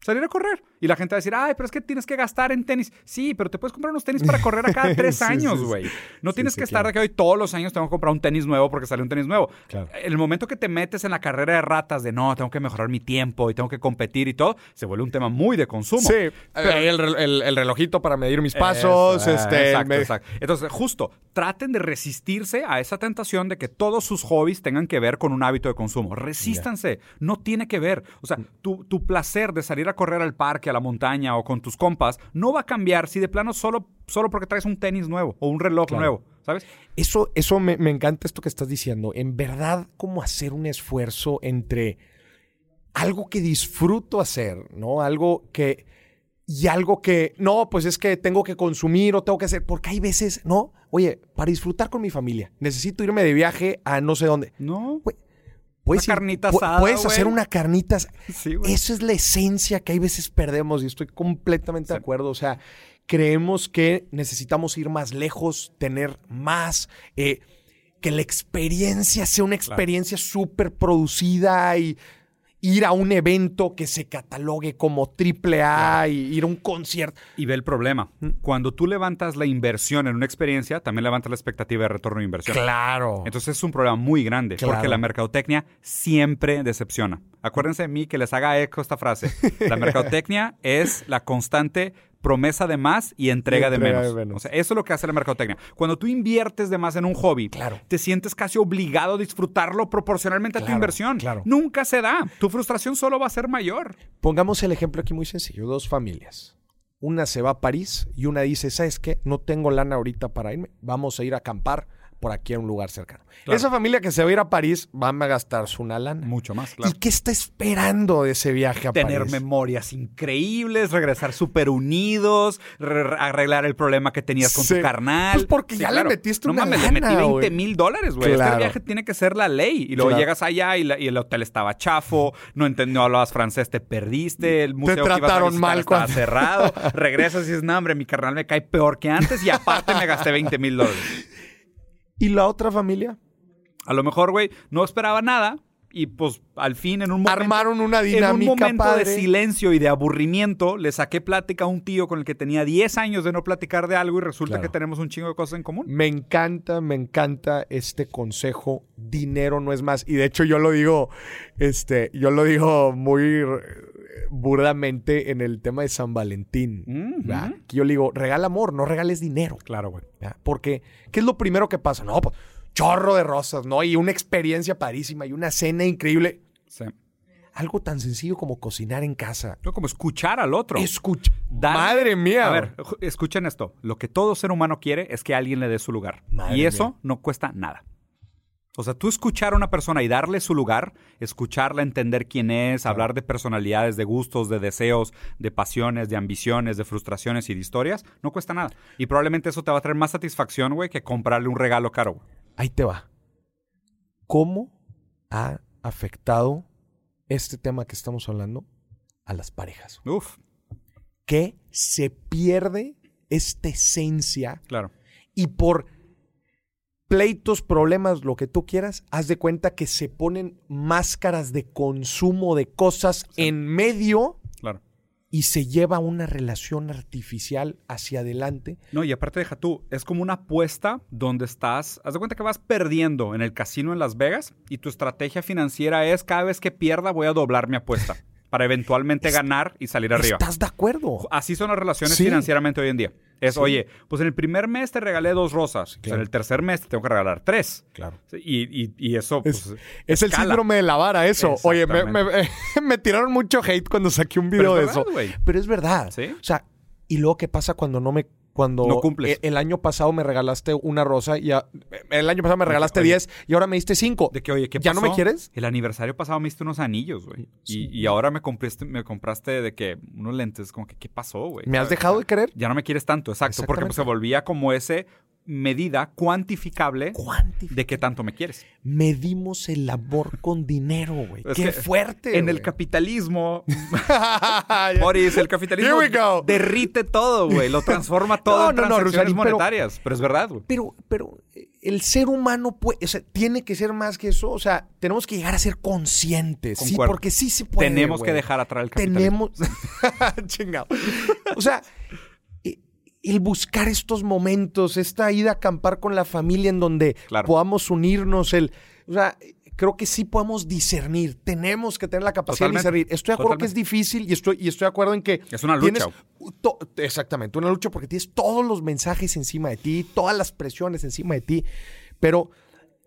salir a correr. Y la gente va a decir, ay, pero es que tienes que gastar en tenis. Sí, pero te puedes comprar unos tenis para correr a cada tres años, güey. no tienes que estar de que hoy todos los años tengo que comprar un tenis nuevo porque sale un tenis nuevo. En el momento que te metes en la carrera de ratas de no, tengo que mejorar mi tiempo y tengo que competir y todo, se vuelve un tema muy de consumo. Sí, el, relojito para medir mis pasos. este, exacto, exacto. Entonces, justo, traten de resistirse a esa tentación de que todos sus hobbies tengan que ver con un hábito de consumo. Resístanse. No tiene que ver. O sea, tu, tu placer de salir a correr al parque, a la montaña o con tus compas, no va a cambiar si de plano solo, solo porque traes un tenis nuevo o un reloj nuevo, ¿sabes? Eso, eso me, encanta esto que estás diciendo. En verdad, como hacer un esfuerzo entre algo que disfruto hacer, ¿no? Algo que... Y algo que, no, pues es que tengo que consumir o tengo que hacer, porque hay veces, ¿no? Oye, para disfrutar con mi familia, necesito irme de viaje a no sé dónde. No. Puedes, puedes hacer una carnita. Sí, Esa es la esencia que hay veces perdemos y estoy completamente de acuerdo. O sea, creemos que necesitamos ir más lejos, tener más, eh, que la experiencia sea una experiencia súper producida y ir a un evento que se catalogue como triple A y ir a un concierto. Y ve el problema. Mm. Cuando tú levantas la inversión en una experiencia, también levantas la expectativa de retorno de inversión. Claro. Entonces es un problema muy grande porque la mercadotecnia siempre decepciona. Acuérdense de mí que les haga eco esta frase. La mercadotecnia es la constante promesa de más y entrega, de, menos. O sea, eso es lo que hace la mercadotecnia. Cuando tú inviertes de más en un hobby, claro. te sientes casi obligado a disfrutarlo proporcionalmente a tu inversión. Claro. Nunca se da. Tu frustración solo va a ser mayor. Pongamos el ejemplo aquí muy sencillo. Dos familias. Una se va a París y una dice, ¿sabes qué? No tengo lana ahorita para irme. Vamos a ir a acampar por aquí a un lugar cercano. Esa familia que se va a ir a París va a gastar su una lana. Mucho más, claro. ¿Y qué está esperando de ese viaje a Tener París? Tener memorias increíbles, regresar súper unidos, arreglar el problema que tenías con tu carnal. Pues porque ya le metiste una No mames, le metí 20 mil dólares, güey. Este viaje tiene que ser la ley. Y luego llegas allá y, el hotel estaba chafo, no entendió, hablabas francés, te perdiste, el museo te trataron mal estaba cerrado. Regresas y dices, no, hombre, mi carnal me cae peor que antes y aparte me gasté 20 mil dólares. ¿Y la otra familia? A lo mejor, güey, no esperaba nada, y pues al fin en un momento... Armaron una dinámica En un momento padre. de silencio y de aburrimiento, le saqué plática a un tío con el que tenía 10 años de no platicar de algo y resulta Claro. que tenemos un chingo de cosas en común. Me encanta, me encanta este consejo. Dinero no es más. Y de hecho yo lo digo, este, yo lo digo muy burdamente en el tema de San Valentín. Yo le digo, regala amor, no regales dinero. Claro, güey. ¿verdad? Porque, ¿qué es lo primero que pasa? No, pues, chorro de rosas, ¿no? Y una experiencia padrísima y una cena increíble. Sí. Algo tan sencillo como cocinar en casa. No, como escuchar al otro. Escucha. Dar- Madre mía. A ver, escuchen esto. Lo que todo ser humano quiere es que alguien le dé su lugar. Madre y eso mía. no cuesta nada. O sea, tú escuchar a una persona y darle su lugar, escucharla, entender quién es, hablar de personalidades, de gustos, de deseos, de pasiones, de ambiciones, de frustraciones y de historias, no cuesta nada. Y probablemente eso te va a traer más satisfacción, güey, que comprarle un regalo caro, güey. Ahí te va. ¿Cómo ha afectado este tema que estamos hablando a las parejas? Uf, Que se pierde esta esencia claro. y por pleitos, problemas, lo que tú quieras, haz de cuenta que se ponen máscaras de consumo de cosas en medio Claro. y se lleva una relación artificial hacia adelante. No, y aparte deja tú, es como una apuesta donde estás, haz de cuenta que vas perdiendo en el casino en Las Vegas y tu estrategia financiera es cada vez que pierda voy a doblar mi apuesta para eventualmente ganar y salir arriba. ¿Estás de acuerdo? Así son las relaciones Sí. financieramente hoy en día. Es, Sí. oye, pues en el primer mes te regalé dos rosas, pues en el tercer mes te tengo que regalar tres. Claro. Y, y- y eso, Es, pues, es el escala. síndrome de la vara, eso. Oye, me, me- me tiraron mucho hate cuando saqué un Pero video de es verdad, eso. Pero es verdad. Sí. O sea, ¿y luego qué pasa cuando no me... Cuando No cumples. e- El, año pasado me regalaste una rosa y a- el año pasado me regalaste oye. 10 y ahora me diste 5. De que, oye, ¿qué ¿Ya no pasó? me quieres? El aniversario pasado me diste unos anillos, güey. Y, y ahora me compraste, me compraste de que unos lentes, como que, ¿qué pasó, güey? ¿Me has dejado de querer? Ya no me quieres tanto, exacto. Porque pues, se volvía como ese medida cuantificable de qué tanto me quieres. Medimos el amor con dinero, güey. Qué fuerte. En el capitalismo. Boris, el capitalismo derrite todo, güey. Lo transforma todo No, en no, no, transacciones pero- monetarias. Pero es verdad, güey. Pero, pero el ser humano puede, o sea, tiene que ser más que eso. O sea, tenemos que llegar a ser conscientes. Sí, porque sí se puede. Tenemos que dejar atrás el capitalismo. Tenemos. Chingado. O sea, el buscar estos momentos, esta ida a acampar con la familia en donde Claro. podamos unirnos, el. O sea, creo que sí podemos discernir. Tenemos que tener la capacidad Totalmente. de discernir. Estoy de acuerdo que es difícil y estoy, y estoy de acuerdo en que. Es una lucha. tienes exactamente, una lucha porque tienes todos los mensajes encima de ti, todas las presiones encima de ti. Pero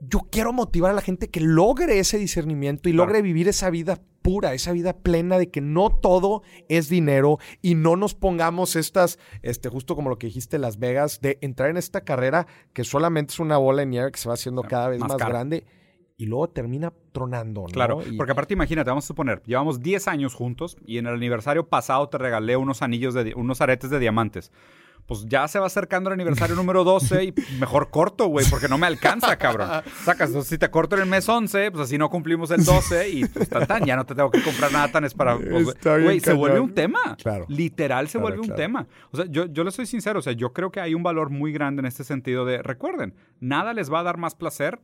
yo quiero motivar a la gente que logre ese discernimiento y Claro. logre vivir esa vida pura, esa vida plena de que no todo es dinero y no nos pongamos estas, este, justo como lo que dijiste Las Vegas, de entrar en esta carrera que solamente es una bola de nieve que se va haciendo Claro, cada vez más grande y luego termina tronando, ¿no? Claro, Y- porque aparte imagínate, vamos a suponer, llevamos 10 años juntos y en el aniversario pasado te regalé unos anillos de unos aretes de diamantes. Pues ya se va acercando el aniversario número 12 y mejor corto, güey, porque no me alcanza, cabrón. Sacas, entonces, si te corto en el mes 11, pues así no cumplimos el 12 y pues tan, tan, ya no te tengo que comprar nada tan es para... pues, Güey, se vuelve un tema. Claro. Literal se Claro, vuelve un claro. tema. O sea, yo, yo le soy sincero, o sea, yo creo que hay un valor muy grande en este sentido de, recuerden, nada les va a dar más placer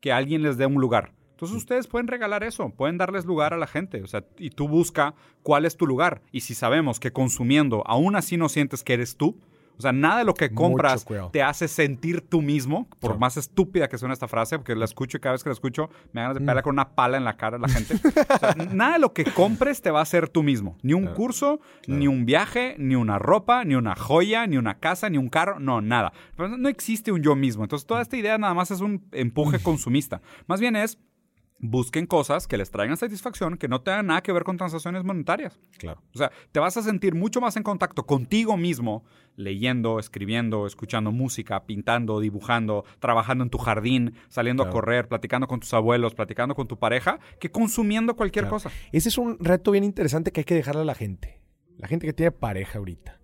que alguien les dé un lugar. Entonces ustedes pueden regalar eso, pueden darles lugar a la gente, o sea, y tú busca cuál es tu lugar. Y si sabemos que consumiendo aún así no sientes que eres tú, o sea, nada de lo que compras te hace sentir tú mismo, por más estúpida que suene esta frase, porque la escucho y cada vez que la escucho me ganas de pegarle con una pala en la cara a la gente. O sea, nada de lo que compres te va a hacer tú mismo. Ni un curso, ni un viaje, ni una ropa, ni una joya, ni una casa, ni un carro, no, nada. Pero no existe un yo mismo. Entonces, toda esta idea nada más es un empuje consumista. Más bien es busquen cosas que les traigan satisfacción, que no tengan nada que ver con transacciones monetarias. Claro. O sea, te vas a sentir mucho más en contacto contigo mismo, leyendo, escribiendo, escuchando música, pintando, dibujando, trabajando en tu jardín, saliendo Claro. a correr, platicando con tus abuelos, platicando con tu pareja, que consumiendo cualquier Claro. cosa. Ese es un reto bien interesante que hay que dejarle a la gente. La gente que tiene pareja ahorita.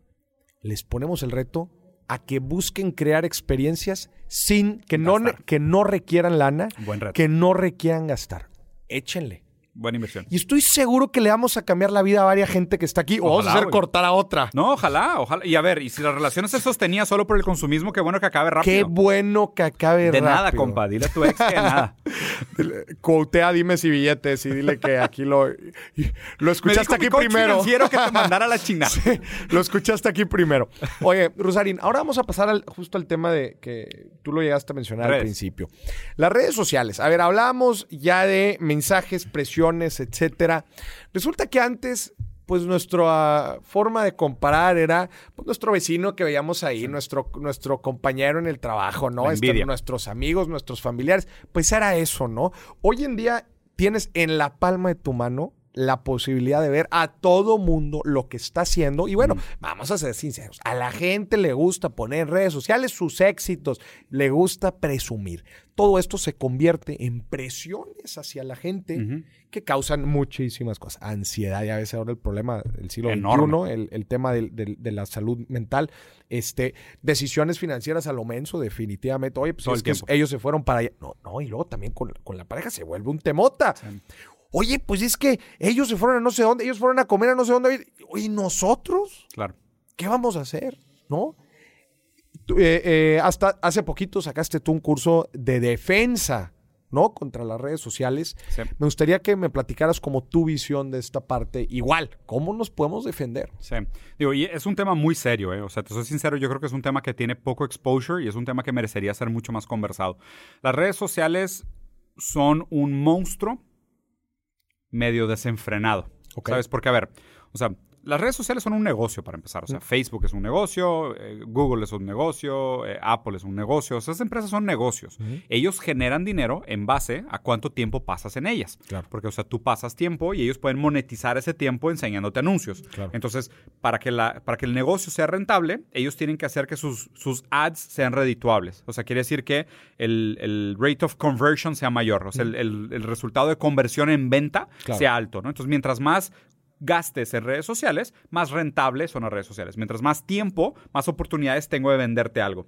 Les ponemos el reto a que busquen crear experiencias sin que no, que no requieran lana, que no requieran gastar. Échenle. Buena inversión. Y estoy seguro que le vamos a cambiar la vida a varias gente que está aquí. o vamos a hacer cortar a otra. No, ojalá, ojalá. Y a ver, y si la relación se sostenía solo por el consumismo, qué bueno que acabe rápido. Qué bueno que acabe rápido. De nada, compa. Dile a tu ex que nada. Cuotea dime si billetes y dile que aquí lo... Lo escuchaste aquí primero. quiero que te mandara la china. lo escuchaste aquí primero. Oye, Rosarín, ahora vamos a pasar al, justo al tema de que tú lo llegaste a mencionar al principio. Las redes sociales. A ver, hablamos ya de mensajes, etcétera. Resulta que antes pues nuestra forma de comparar era pues, nuestro vecino que veíamos ahí, nuestro, nuestro compañero en el trabajo, ¿no? Este, nuestros amigos, nuestros familiares. Pues era eso, ¿no? Hoy en día tienes en la palma de tu mano la posibilidad de ver a todo mundo lo que está haciendo. Y bueno, vamos a ser sinceros, a la gente le gusta poner en redes sociales sus éxitos, le gusta presumir. Todo esto se convierte en presiones hacia la gente que causan muchísimas cosas. Ansiedad, ya veces ahora el problema del siglo XXI, el, el tema de, la salud mental, este, decisiones financieras a lo menso, definitivamente. Oye, pues es que ellos se fueron para allá. No, no, y luego también con, la pareja se vuelve un temota. Oye, pues es que ellos se fueron a no sé dónde, ellos fueron a comer a no sé dónde. Oye, ¿nosotros? Claro. ¿Qué vamos a hacer? ¿No? Eh, eh, hasta hace poquito sacaste tú un curso de defensa, ¿no? Contra las redes sociales. Me gustaría que me platicaras como tu visión de esta parte. Igual, ¿cómo nos podemos defender? Sí. Digo, y es un tema muy serio, ¿eh? O sea, te soy sincero, yo creo que es un tema que tiene poco exposure y es un tema que merecería ser mucho más conversado. Las redes sociales son un monstruo medio desenfrenado. ¿Sabes? Porque, a ver, o sea, las redes sociales son un negocio para empezar. O sea, Facebook es un negocio, eh, Google es un negocio, eh, Apple es un negocio. O sea, esas empresas son negocios. Ellos generan dinero en base a cuánto tiempo pasas en ellas. Porque, o sea, tú pasas tiempo y ellos pueden monetizar ese tiempo enseñándote anuncios. Entonces, para que, la, para que el negocio sea rentable, ellos tienen que hacer que sus, sus ads sean redituables. O sea, quiere decir que el, rate of conversion sea mayor. O sea, el, resultado de conversión en venta sea alto. ¿no? Entonces, mientras más gastes en redes sociales, más rentables son las redes sociales. Mientras más tiempo, más oportunidades tengo de venderte algo.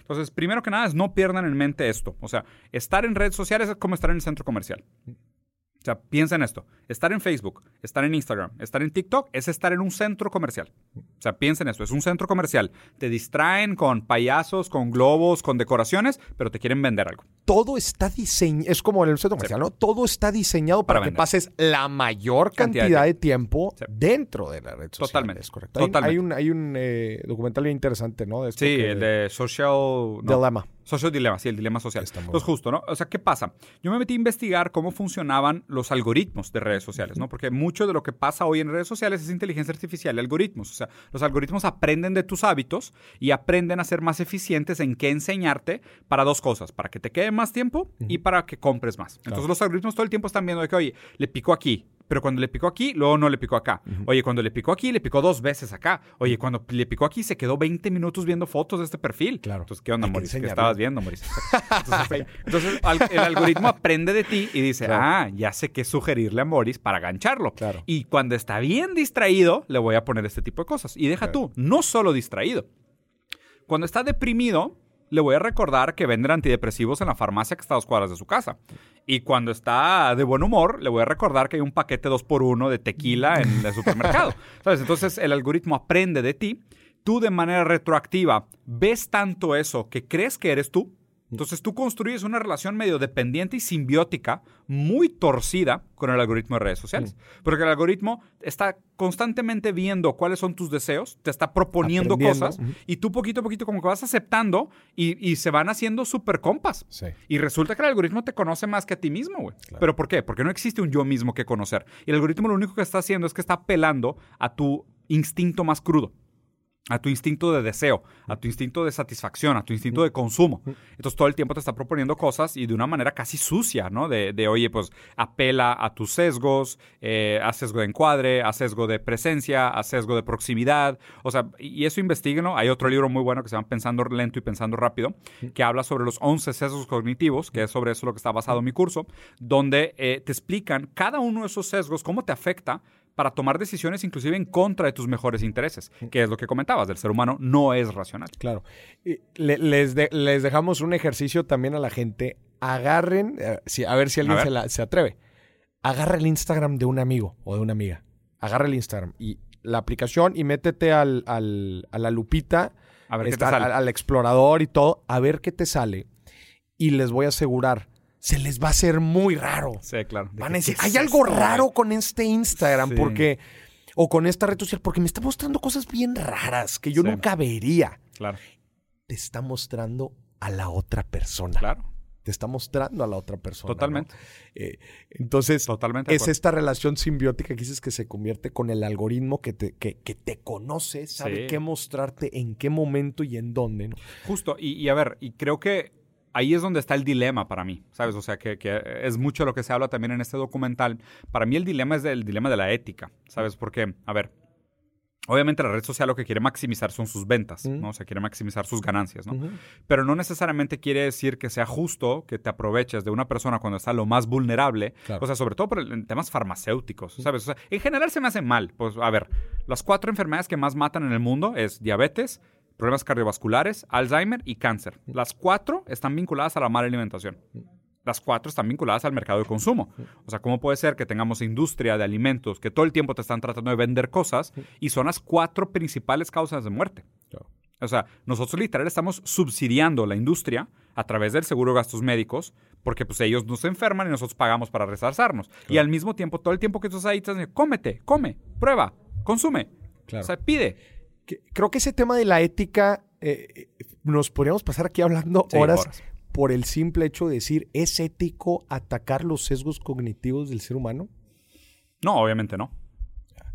Entonces, primero que nada es no pierdan en mente esto. O sea, estar en redes sociales es como estar en el centro comercial. O sea, piensa en esto. Estar en Facebook, estar en Instagram, estar en TikTok es estar en un centro comercial. O sea, piensa en esto. Es un centro comercial. Te distraen con payasos, con globos, con decoraciones, pero te quieren vender algo. Todo está diseñado, es como en el centro comercial, ¿no? Todo está diseñado para, que pases la mayor cantidad, de tiempo, dentro de la red social. Totalmente. Es correcto. Hay, un, hay un eh, documental bien interesante, ¿no? sí, el de Social... Dilemma. Social dilema, sí, el dilema social. Entonces, justo, ¿no? O sea, ¿qué pasa? Yo me metí a investigar cómo funcionaban los algoritmos de redes sociales, ¿no? Porque mucho de lo que pasa hoy en redes sociales es inteligencia artificial y algoritmos. O sea, los algoritmos aprenden de tus hábitos y aprenden a ser más eficientes en qué enseñarte para dos cosas, para que te quede más tiempo y para que compres más. Entonces, los algoritmos todo el tiempo están viendo de que, oye, le pico aquí, pero cuando le picó aquí, luego no le picó acá. Oye, cuando le picó aquí, le picó dos veces acá. Oye, cuando le picó aquí, se quedó 20 minutos viendo fotos de este perfil. Claro. Entonces, ¿qué onda, Mauricio? ¿Qué estabas viendo, Mauricio? Entonces, el algoritmo aprende de ti y dice, ah, ya sé qué sugerirle a Moris para gancharlo. Claro. Y cuando está bien distraído, le voy a poner este tipo de cosas. Y deja tú, no solo distraído. Cuando está deprimido, le voy a recordar que venden antidepresivos en la farmacia que está a dos cuadras de su casa. Y cuando está de buen humor, le voy a recordar que hay un paquete 2x1 de tequila en el supermercado. ¿Sabes? Entonces el algoritmo aprende de ti. Tú de manera retroactiva ves tanto eso que crees que eres tú entonces tú construyes una relación medio dependiente y simbiótica muy torcida con el algoritmo de redes sociales. Porque el algoritmo está constantemente viendo cuáles son tus deseos, te está proponiendo cosas y tú poquito a poquito como que vas aceptando y, se van haciendo súper compas. Y resulta que el algoritmo te conoce más que a ti mismo, güey. ¿Pero por qué? Porque no existe un yo mismo que conocer. Y el algoritmo lo único que está haciendo es que está apelando a tu instinto más crudo a tu instinto de deseo, a tu instinto de satisfacción, a tu instinto de consumo. Entonces todo el tiempo te está proponiendo cosas y de una manera casi sucia, ¿no? De, oye, pues apela a tus sesgos, eh, a sesgo de encuadre, a sesgo de presencia, a sesgo de proximidad. O sea, y eso investiguenlo. Hay otro libro muy bueno que se llama Pensando Lento y Pensando Rápido, que habla sobre los 11 sesgos cognitivos, que es sobre eso lo que está basado mi curso, donde eh, te explican cada uno de esos sesgos, cómo te afecta para tomar decisiones inclusive en contra de tus mejores intereses, que es lo que comentabas, del ser humano no es racional. Claro. les, les dejamos un ejercicio también a la gente. Agarren, eh, a ver si alguien Se, se atreve. agarra el Instagram de un amigo o de una amiga. Agarra el Instagram y la aplicación y métete al, al, a la lupita, A ver qué te sale. al, al explorador y todo, a ver qué te sale. Y les voy a asegurar, se les va a hacer muy raro. Sí, claro. Van a decir, ¿qué hay es algo esto, raro güey?" con este Instagram Sí. porque o con esta red social porque me está mostrando cosas bien raras que yo Sí. nunca vería. Claro, Te está mostrando a la otra persona. claro. Te está mostrando a la otra persona. ¿no? Totalmente. Eh, entonces, Totalmente. es esta relación simbiótica que dices que se convierte con el algoritmo que te, que, que te conoce, sabe Sí. qué mostrarte, en qué momento y en dónde. ¿no? Justo, y, y a ver, y creo que ahí es donde está el dilema para mí, ¿sabes? O sea, que, que es mucho lo que se habla también en este documental. Para mí el dilema es el dilema de la ética, ¿sabes? Porque, a ver, obviamente la red social lo que quiere maximizar son sus ventas. ¿no? O sea, quiere maximizar sus ganancias, ¿no? Pero no necesariamente quiere decir que sea justo que te aproveches de una persona cuando está lo más vulnerable. Claro. O sea, sobre todo por el- en temas farmacéuticos, ¿sabes? O sea, en general se me hace mal. Pues, a ver, las cuatro enfermedades que más matan en el mundo es diabetes, problemas cardiovasculares, Alzheimer y cáncer. Las cuatro están vinculadas a la mala alimentación. Las cuatro están vinculadas al mercado de consumo. O sea, ¿cómo puede ser que tengamos industria de alimentos que todo el tiempo te están tratando de vender cosas y son las cuatro principales causas de muerte? O sea, nosotros literal estamos subsidiando la industria a través del seguro de gastos médicos porque pues ellos nos enferman y nosotros pagamos para resarzarnos. Y al mismo tiempo, todo el tiempo que tú estás ahí, te dicen, cómete, come, prueba, consume. Claro. O sea, pide. Que- Creo que ese tema de la ética eh, eh, nos podríamos pasar aquí hablando Sí, horas, horas. por el simple hecho de decir, ¿es ético atacar los sesgos cognitivos del ser humano? No, obviamente no.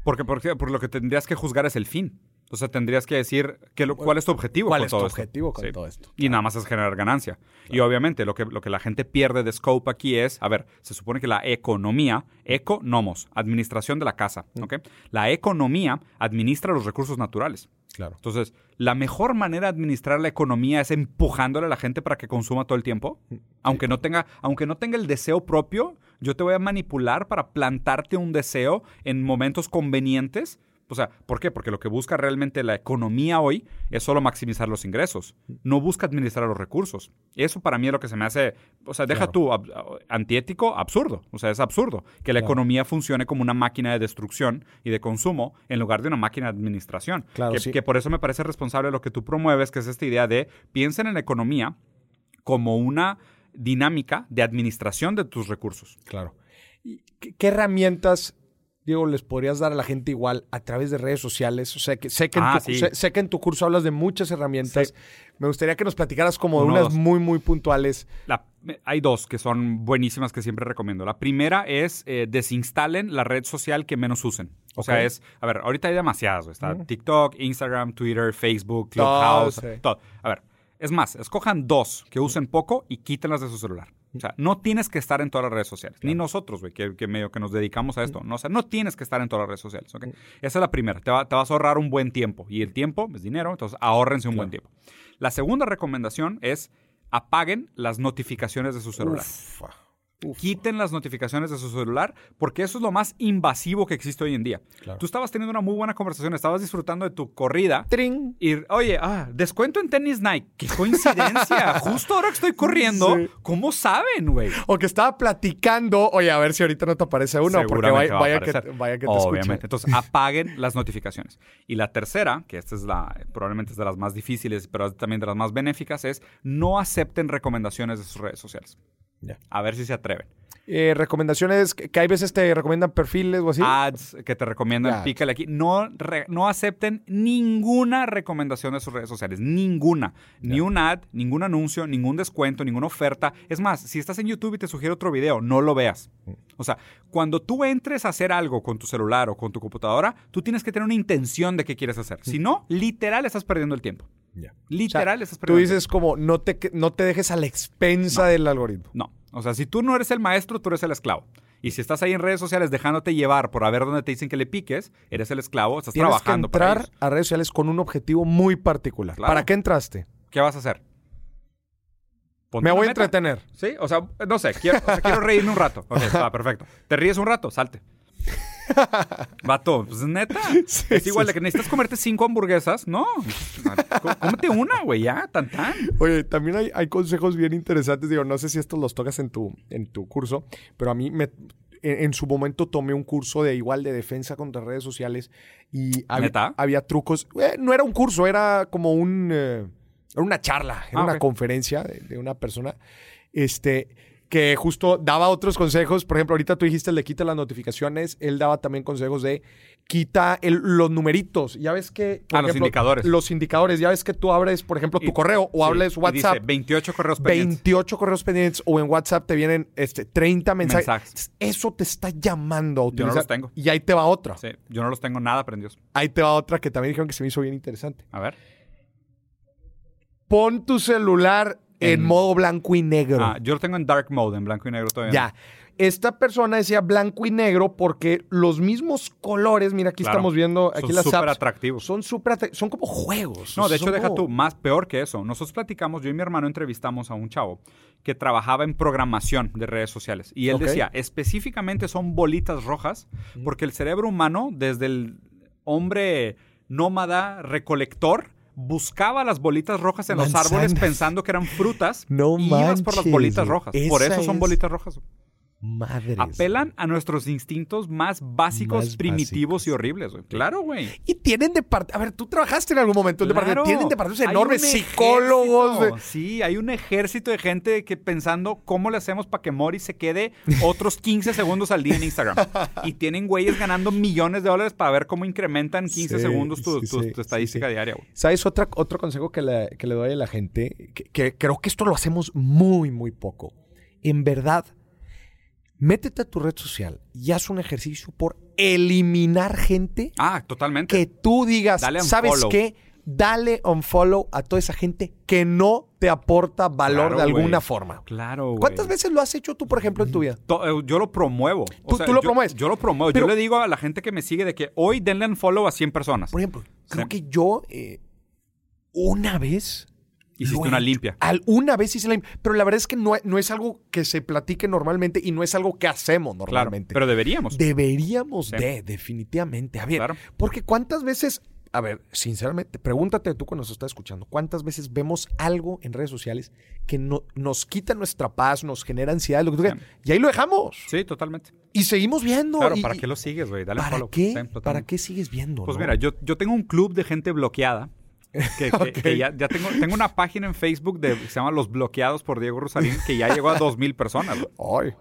Porque, porque por lo que tendrías que juzgar es el fin. O sea, tendrías que decir que lo- cuál es tu objetivo ¿Cuál con es tu todo esto. objetivo con Sí. todo esto? Y nada más es generar ganancia. Y obviamente lo que, lo que la gente pierde de scope aquí es, a ver, se supone que la economía, economos, administración de la casa, ¿ok? La economía administra los recursos naturales. Claro. Entonces, la mejor manera de administrar la economía es empujándole a la gente para que consuma todo el tiempo. Aunque no tenga, aunque no tenga el deseo propio, yo te voy a manipular para plantarte un deseo en momentos convenientes. O sea, ¿por qué? Porque lo que busca realmente la economía hoy es solo maximizar los ingresos. No busca administrar los recursos. Eso para mí es lo que se me hace, o sea, deja Claro. tú, ab- antiético, absurdo. O sea, es absurdo que la Claro. economía funcione como una máquina de destrucción y de consumo en lugar de una máquina de administración. Claro, que, sí. que por eso me parece responsable lo que tú promueves, que es esta idea de piensen en la economía como una dinámica de administración de tus recursos. Claro. ¿Y qué, qué herramientas, Diego, les podrías dar a la gente igual a través de redes sociales? O sea, que sé que, en, Ah, tu, sí. sé, sé que en tu curso hablas de muchas herramientas. Me gustaría que nos platicaras como de Uno, unas dos. muy, muy puntuales. La- hay dos que son buenísimas que siempre recomiendo. La primera es eh, desinstalen la red social que menos usen. O sea, es, a ver, ahorita hay demasiadas. Está. TikTok, Instagram, Twitter, Facebook, Clubhouse, sí. todo. A ver, es más, escojan dos que usen poco y quítenlas de su celular. O sea, no tienes que estar en todas las redes sociales. Ni nosotros, güey, que, que medio que nos dedicamos a esto. No, o sea, no tienes que estar en todas las redes sociales. ¿ok? Esa es la primera. Te, va- te vas a ahorrar un buen tiempo. Y el tiempo es dinero, entonces ahórrense un buen tiempo. La segunda recomendación es apaguen las notificaciones de su celular. Uf, Quiten las notificaciones de su celular porque eso es lo más invasivo que existe hoy en día. Claro. Tú estabas teniendo una muy buena conversación, estabas disfrutando de tu corrida Tring. y, oye, ah, descuento en tenis Nike. ¡Qué coincidencia! Justo ahora que estoy corriendo, Sí. ¿cómo saben, güey? O que estaba platicando, oye, a ver si ahorita no te aparece uno, porque vaya, vaya que, vaya que te Obviamente. escuche. Entonces, apaguen las notificaciones. Y la tercera, que esta es la, probablemente es de las más difíciles, pero también de las más benéficas, es no acepten recomendaciones de sus redes sociales. A ver si se atreven. Eh, recomendaciones, que, hay veces te recomiendan perfiles o así. Ads que te recomiendan, Ya. pícale aquí. No, re- no acepten ninguna recomendación de sus redes sociales. Ninguna. Ni un ad, ningún anuncio, ningún descuento, ninguna oferta. Es más, si estás en YouTube y te sugiere otro video, no lo veas. O sea, cuando tú entres a hacer algo con tu celular o con tu computadora, tú tienes que tener una intención de qué quieres hacer. Si no, literal estás perdiendo el tiempo. Literal O sea, estás Tú perdiendo el dices como, no te, no te dejes a la expensa del algoritmo. No. O sea, si tú no eres el maestro, tú eres el esclavo. Y si estás ahí en redes sociales dejándote llevar por a ver dónde te dicen que le piques, eres el esclavo, estás Tienes que trabajando para entrar ellos. a redes sociales con un objetivo muy particular. Claro. ¿Para qué entraste? ¿Qué vas a hacer? Ponte Me voy a meta. entretener. Sí, o sea, no sé, quiero, o sea, quiero reírme un rato. Ok, va, perfecto. ¿Te ríes un rato? Salte. Vato, pues neta. Sí, es igual sí, de que necesitas comerte cinco hamburguesas. No. Có- Cómete una, güey, ya, tan tan. Oye, también hay, hay consejos bien interesantes. Digo, no sé si estos los tocas en tu, en tu curso, pero a mí me, en, su momento tomé un curso de igual de defensa contra redes sociales y había, había trucos. Eh, no era un curso, era como un... era una charla, era ah, una conferencia de, de, una persona. Este que justo daba otros consejos. Por ejemplo, ahorita tú dijiste le quita las notificaciones. Él daba también consejos de quita los numeritos. Ya ves que. ah, los indicadores. Los indicadores. Ya ves que tú abres, por ejemplo, tu correo o hables WhatsApp. Dice 28 correos pendientes. 28 correos pendientes o en WhatsApp te vienen este, 30 mensajes. Eso te está llamando a utilizar. Yo no los tengo. Y ahí te va otra. Sí, yo no los tengo nada prendidos. Ahí te va otra que también dijeron que se me hizo bien interesante. A ver. Pon tu celular en, modo blanco y negro. Ah, yo lo tengo en dark mode, en blanco y negro todavía. Ya. Esta persona decía blanco y negro porque los mismos colores, mira, aquí estamos viendo, aquí son las súper atractivos. Son súper son como juegos. No, de hecho, deja tú, más peor que eso. Nosotros platicamos, yo y mi hermano entrevistamos a un chavo que trabajaba en programación de redes sociales. Y él decía, específicamente son bolitas rojas, porque el cerebro humano, desde el hombre nómada recolector, buscaba las bolitas rojas en los árboles pensando que eran frutas no y ibas por las bolitas rojas. Por eso son bolitas rojas. Madre. Apelan a nuestros instintos más básicos, primitivos y horribles, güey. Claro, güey. Y tienen departamentos. A ver, tú trabajaste en algún momento en. Tienen departamentos enormes, psicólogos. Sí, hay un ejército de gente que pensando cómo le hacemos para que Mori se quede otros 15 segundos al día en Instagram. y tienen güeyes ganando millones de dólares para ver cómo incrementan 15 segundos tu, estadística diaria, güey. ¿Sabes otra, otro consejo que le, que le doy a la gente? que creo que esto lo hacemos muy, muy poco. En verdad métete a tu red social y haz un ejercicio por eliminar gente. Ah, totalmente. Que tú digas, ¿sabes qué? Dale un follow a toda esa gente que no te aporta valor de alguna forma. Claro, güey. ¿Cuántas veces lo has hecho tú, por ejemplo, en tu vida? Eh, yo lo promuevo. ¿Tú, lo promueves? Yo lo promuevo. yo le digo a la gente que me sigue de que hoy denle un follow a 100 personas. Por ejemplo, creo que yo eh, una vez Hiciste una limpia. Una vez hice la limpia. Pero la verdad es que no, no, es algo que se platique normalmente y no es algo que hacemos normalmente. pero deberíamos. Deberíamos de, definitivamente. A ver, porque cuántas veces, a ver, sinceramente, pregúntate tú cuando nos estás escuchando, ¿cuántas veces vemos algo en redes sociales que no, nos quita nuestra paz, nos genera ansiedad, lo que tú quieras, y ahí lo dejamos? Sí, totalmente. Y seguimos viendo. Claro, ¿para qué lo sigues, güey? Dale ¿para Qué, ¿Para qué sigues viendo? Pues mira, yo, yo tengo un club de gente bloqueada que, ya, tengo, tengo, una página en Facebook de, que se llama Los Bloqueados por Diego Rosalín que ya llegó a dos mil personas. Ay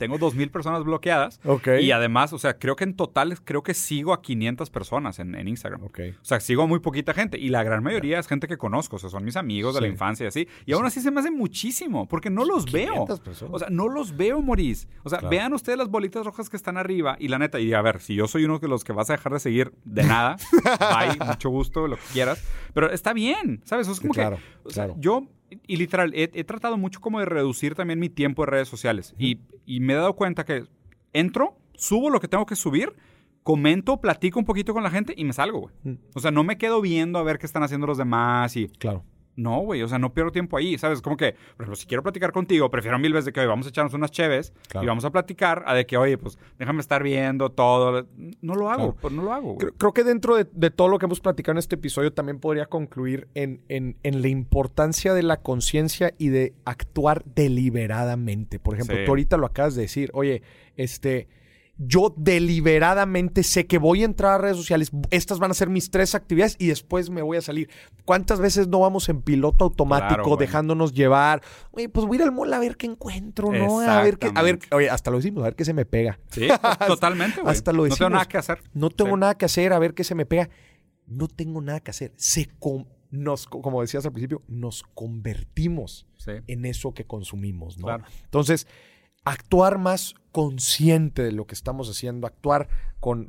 tengo 2.000 personas bloqueadas. Y además, o sea, creo que en total, creo que sigo a 500 personas en, Instagram. O sea, sigo a muy poquita gente. Y la gran mayoría es gente que conozco. O sea, son mis amigos de la infancia y así. Y aún así se me hace muchísimo, porque no los veo. O sea, no los veo, Maurice. O sea, vean ustedes las bolitas rojas que están arriba. Y la neta, y a ver, si yo soy uno de los que vas a dejar de seguir de nada, bye, mucho gusto, lo que quieras. Pero está bien, ¿sabes? es como que. O sea, yo y literal, he, tratado mucho como de reducir también mi tiempo de redes sociales. y, y, me he dado cuenta que entro, subo lo que tengo que subir, comento, platico un poquito con la gente y me salgo, güey. O sea, no me quedo viendo a ver qué están haciendo los demás y... Claro. No, güey, o sea, no pierdo tiempo ahí, ¿sabes? Como que, por ejemplo, si quiero platicar contigo, prefiero mil veces de que, hoy vamos a echarnos unas cheves y vamos a platicar, a de que, oye, pues déjame estar viendo todo. No lo hago, pues no lo hago. Creo, que dentro de, todo lo que hemos platicado en este episodio también podría concluir en, en, en la importancia de la conciencia y de actuar deliberadamente. Por ejemplo, tú ahorita lo acabas de decir, oye, este yo deliberadamente sé que voy a entrar a redes sociales, estas van a ser mis tres actividades y después me voy a salir. ¿Cuántas veces no vamos en piloto automático dejándonos llevar? Oye, pues voy a ir al mall a ver qué encuentro, ¿no? A ver qué, a ver, oye, hasta lo decimos, a ver qué se me pega. Sí, totalmente, güey. Hasta lo decimos. No tengo nada que hacer. No tengo nada que hacer, a ver qué se me pega. No tengo nada que hacer. Se nos, como decías al principio, nos convertimos en eso que consumimos, ¿no? Entonces, actuar más consciente de lo que estamos haciendo, actuar con,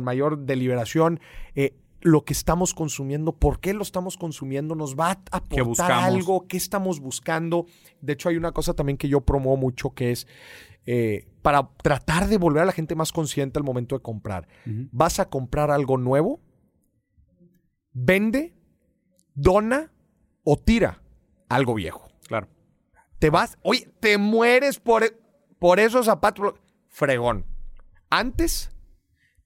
mayor deliberación. Eh, lo que estamos consumiendo, por qué lo estamos consumiendo, nos va a aportar algo, qué estamos buscando. De hecho, hay una cosa también que yo promuevo mucho que es eh, para tratar de volver a la gente más consciente al momento de comprar. Vas a comprar algo nuevo, vende, dona o tira algo viejo. Claro. Te vas, oye, te mueres por, por esos zapatos. Fregón. Antes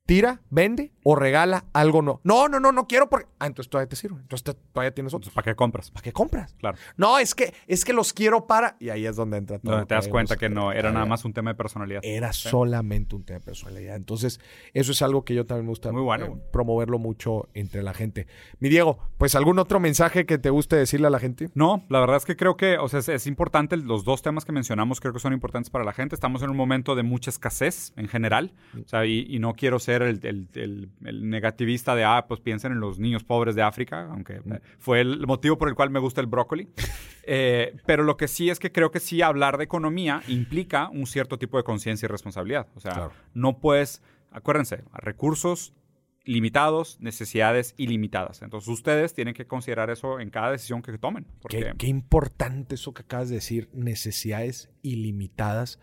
tira, vende o regala algo no. No, no, no, no quiero porque. Ah, entonces todavía te sirve. Entonces todavía tienes otros. ¿Para qué compras? ¿Para qué compras? Claro. No, es que, es que los quiero para. Y ahí es donde entra todo. Donde te das cuenta que no, era nada más un tema de personalidad. Era solamente un tema de personalidad. Entonces, eso es algo que yo también me gusta Muy bueno. Eh, promoverlo mucho entre la gente. Mi Diego, pues algún otro mensaje que te guste decirle a la gente? No, la verdad es que creo que, o sea, es, importante, los dos temas que mencionamos creo que son importantes para la gente. Estamos en un momento de mucha escasez en general. O sea, y, no quiero ser el el, negativista de, ah, pues piensen en los niños pobres de África, aunque fue el motivo por el cual me gusta el brócoli. Eh, pero lo que sí es que creo que sí hablar de economía implica un cierto tipo de conciencia y responsabilidad. O sea, no puedes, acuérdense, recursos limitados, necesidades ilimitadas. Entonces ustedes tienen que considerar eso en cada decisión que tomen. Qué, qué, importante eso que acabas de decir, necesidades ilimitadas.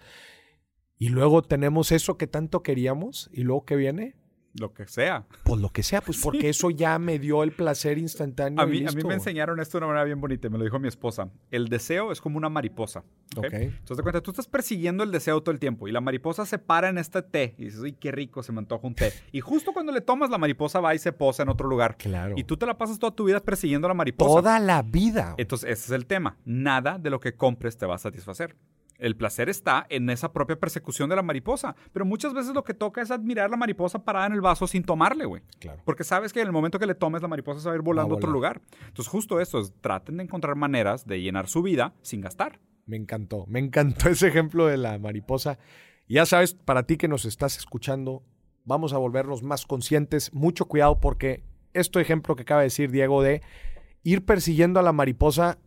Y luego tenemos eso que tanto queríamos y luego que viene lo que sea. Pues lo que sea, pues porque eso ya me dio el placer instantáneo. A mí, a mí me enseñaron esto de una manera bien bonita, me lo dijo mi esposa. El deseo es como una mariposa. ¿ok? Entonces, te cuenta, tú estás persiguiendo el deseo todo el tiempo y la mariposa se para en este té y dices, uy, qué rico, se me antoja un té. Y justo cuando le tomas, la mariposa va y se posa en otro lugar. Claro. Y tú te la pasas toda tu vida persiguiendo a la mariposa. Toda la vida. Entonces, ese es el tema. Nada de lo que compres te va a satisfacer. El placer está en esa propia persecución de la mariposa. Pero muchas veces lo que toca es admirar la mariposa parada en el vaso sin tomarle, güey. Claro. Porque sabes que en el momento que le tomes, la mariposa se va a ir volando a otro lugar. Entonces, justo eso es, traten de encontrar maneras de llenar su vida sin gastar. Me encantó, me encantó ese ejemplo de la mariposa. ya sabes, para ti que nos estás escuchando, vamos a volvernos más conscientes. Mucho cuidado porque este ejemplo que acaba de decir Diego de ir persiguiendo a la mariposa,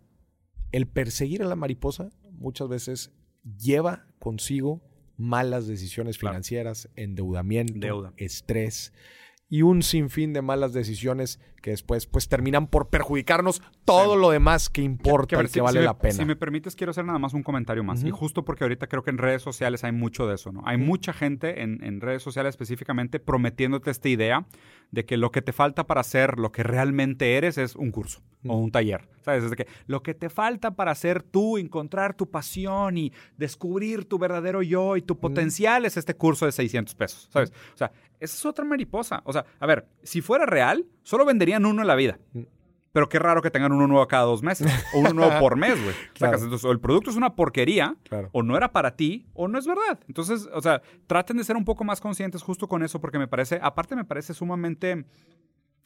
el perseguir a la mariposa muchas veces lleva consigo malas decisiones financieras, endeudamiento, estrés y un sinfín de malas decisiones que después pues terminan por perjudicarnos todo lo demás que importa y que vale la pena. Si me permites, quiero hacer nada más un comentario más. Y justo porque ahorita creo que en redes sociales hay mucho de eso, ¿no? Hay mucha gente en, en, redes sociales específicamente prometiéndote esta idea de que lo que te falta para ser lo que realmente eres es un curso o un taller. ¿Sabes? Es de que lo que te falta para ser tú, encontrar tu pasión y descubrir tu verdadero yo y tu potencial es este curso de 600 pesos. ¿Sabes? O sea, esa es otra mariposa. O sea, a ver, si fuera real, solo venderían uno en la vida. Pero qué raro que tengan uno nuevo cada dos meses. O uno nuevo por mes, güey. Entonces, o el producto es una porquería, o no era para ti, o no es verdad. Entonces, o sea, traten de ser un poco más conscientes justo con eso, porque me parece, aparte me parece sumamente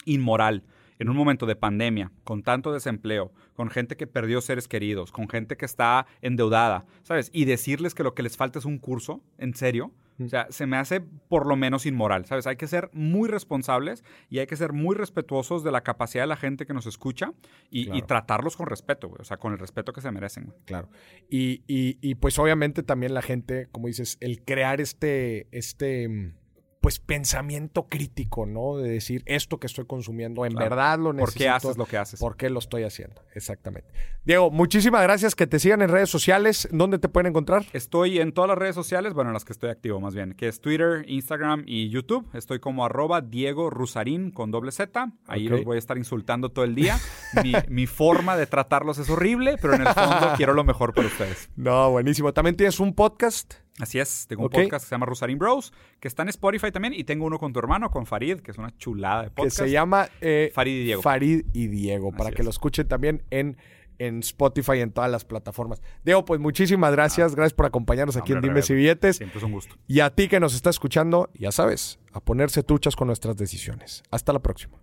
inmoral en un momento de pandemia, con tanto desempleo, con gente que perdió seres queridos, con gente que está endeudada, ¿sabes? Y decirles que lo que les falta es un curso, en serio, o sea, se me hace por lo menos inmoral, ¿sabes? Hay que ser muy responsables y hay que ser muy respetuosos de la capacidad de la gente que nos escucha y, tratarlos con respeto, güey. O sea, con el respeto que se merecen, güey. Claro. Y, y, y, pues obviamente también la gente, como dices, el crear este, este mm, pues pensamiento crítico, ¿no? De decir, esto que estoy consumiendo, en verdad lo necesito. ¿Por qué haces lo que haces? ¿Por qué lo estoy haciendo? Exactamente. Diego, muchísimas gracias. Que te sigan en redes sociales. ¿Dónde te pueden encontrar? Estoy en todas las redes sociales, bueno, en las que estoy activo más bien, que es Twitter, Instagram y YouTube. Estoy como arroba Diego Rusarín con doble Z. Ahí los voy a estar insultando todo el día. mi, mi, forma de tratarlos es horrible, pero en el fondo quiero lo mejor para ustedes. No, buenísimo. También tienes un podcast. Así es, tengo un podcast que se llama Rosarín Bros, que está en Spotify también, y tengo uno con tu hermano, con Farid, que es una chulada de podcast. Que se llama eh, Farid y Diego. Farid y Diego, para que lo escuchen también en, en Spotify y en todas las plataformas. Diego, pues muchísimas gracias, ah. gracias por acompañarnos aquí en Dime y Billetes. Siempre es un gusto. Y a ti que nos está escuchando, ya sabes, a ponerse truchas con nuestras decisiones. Hasta la próxima.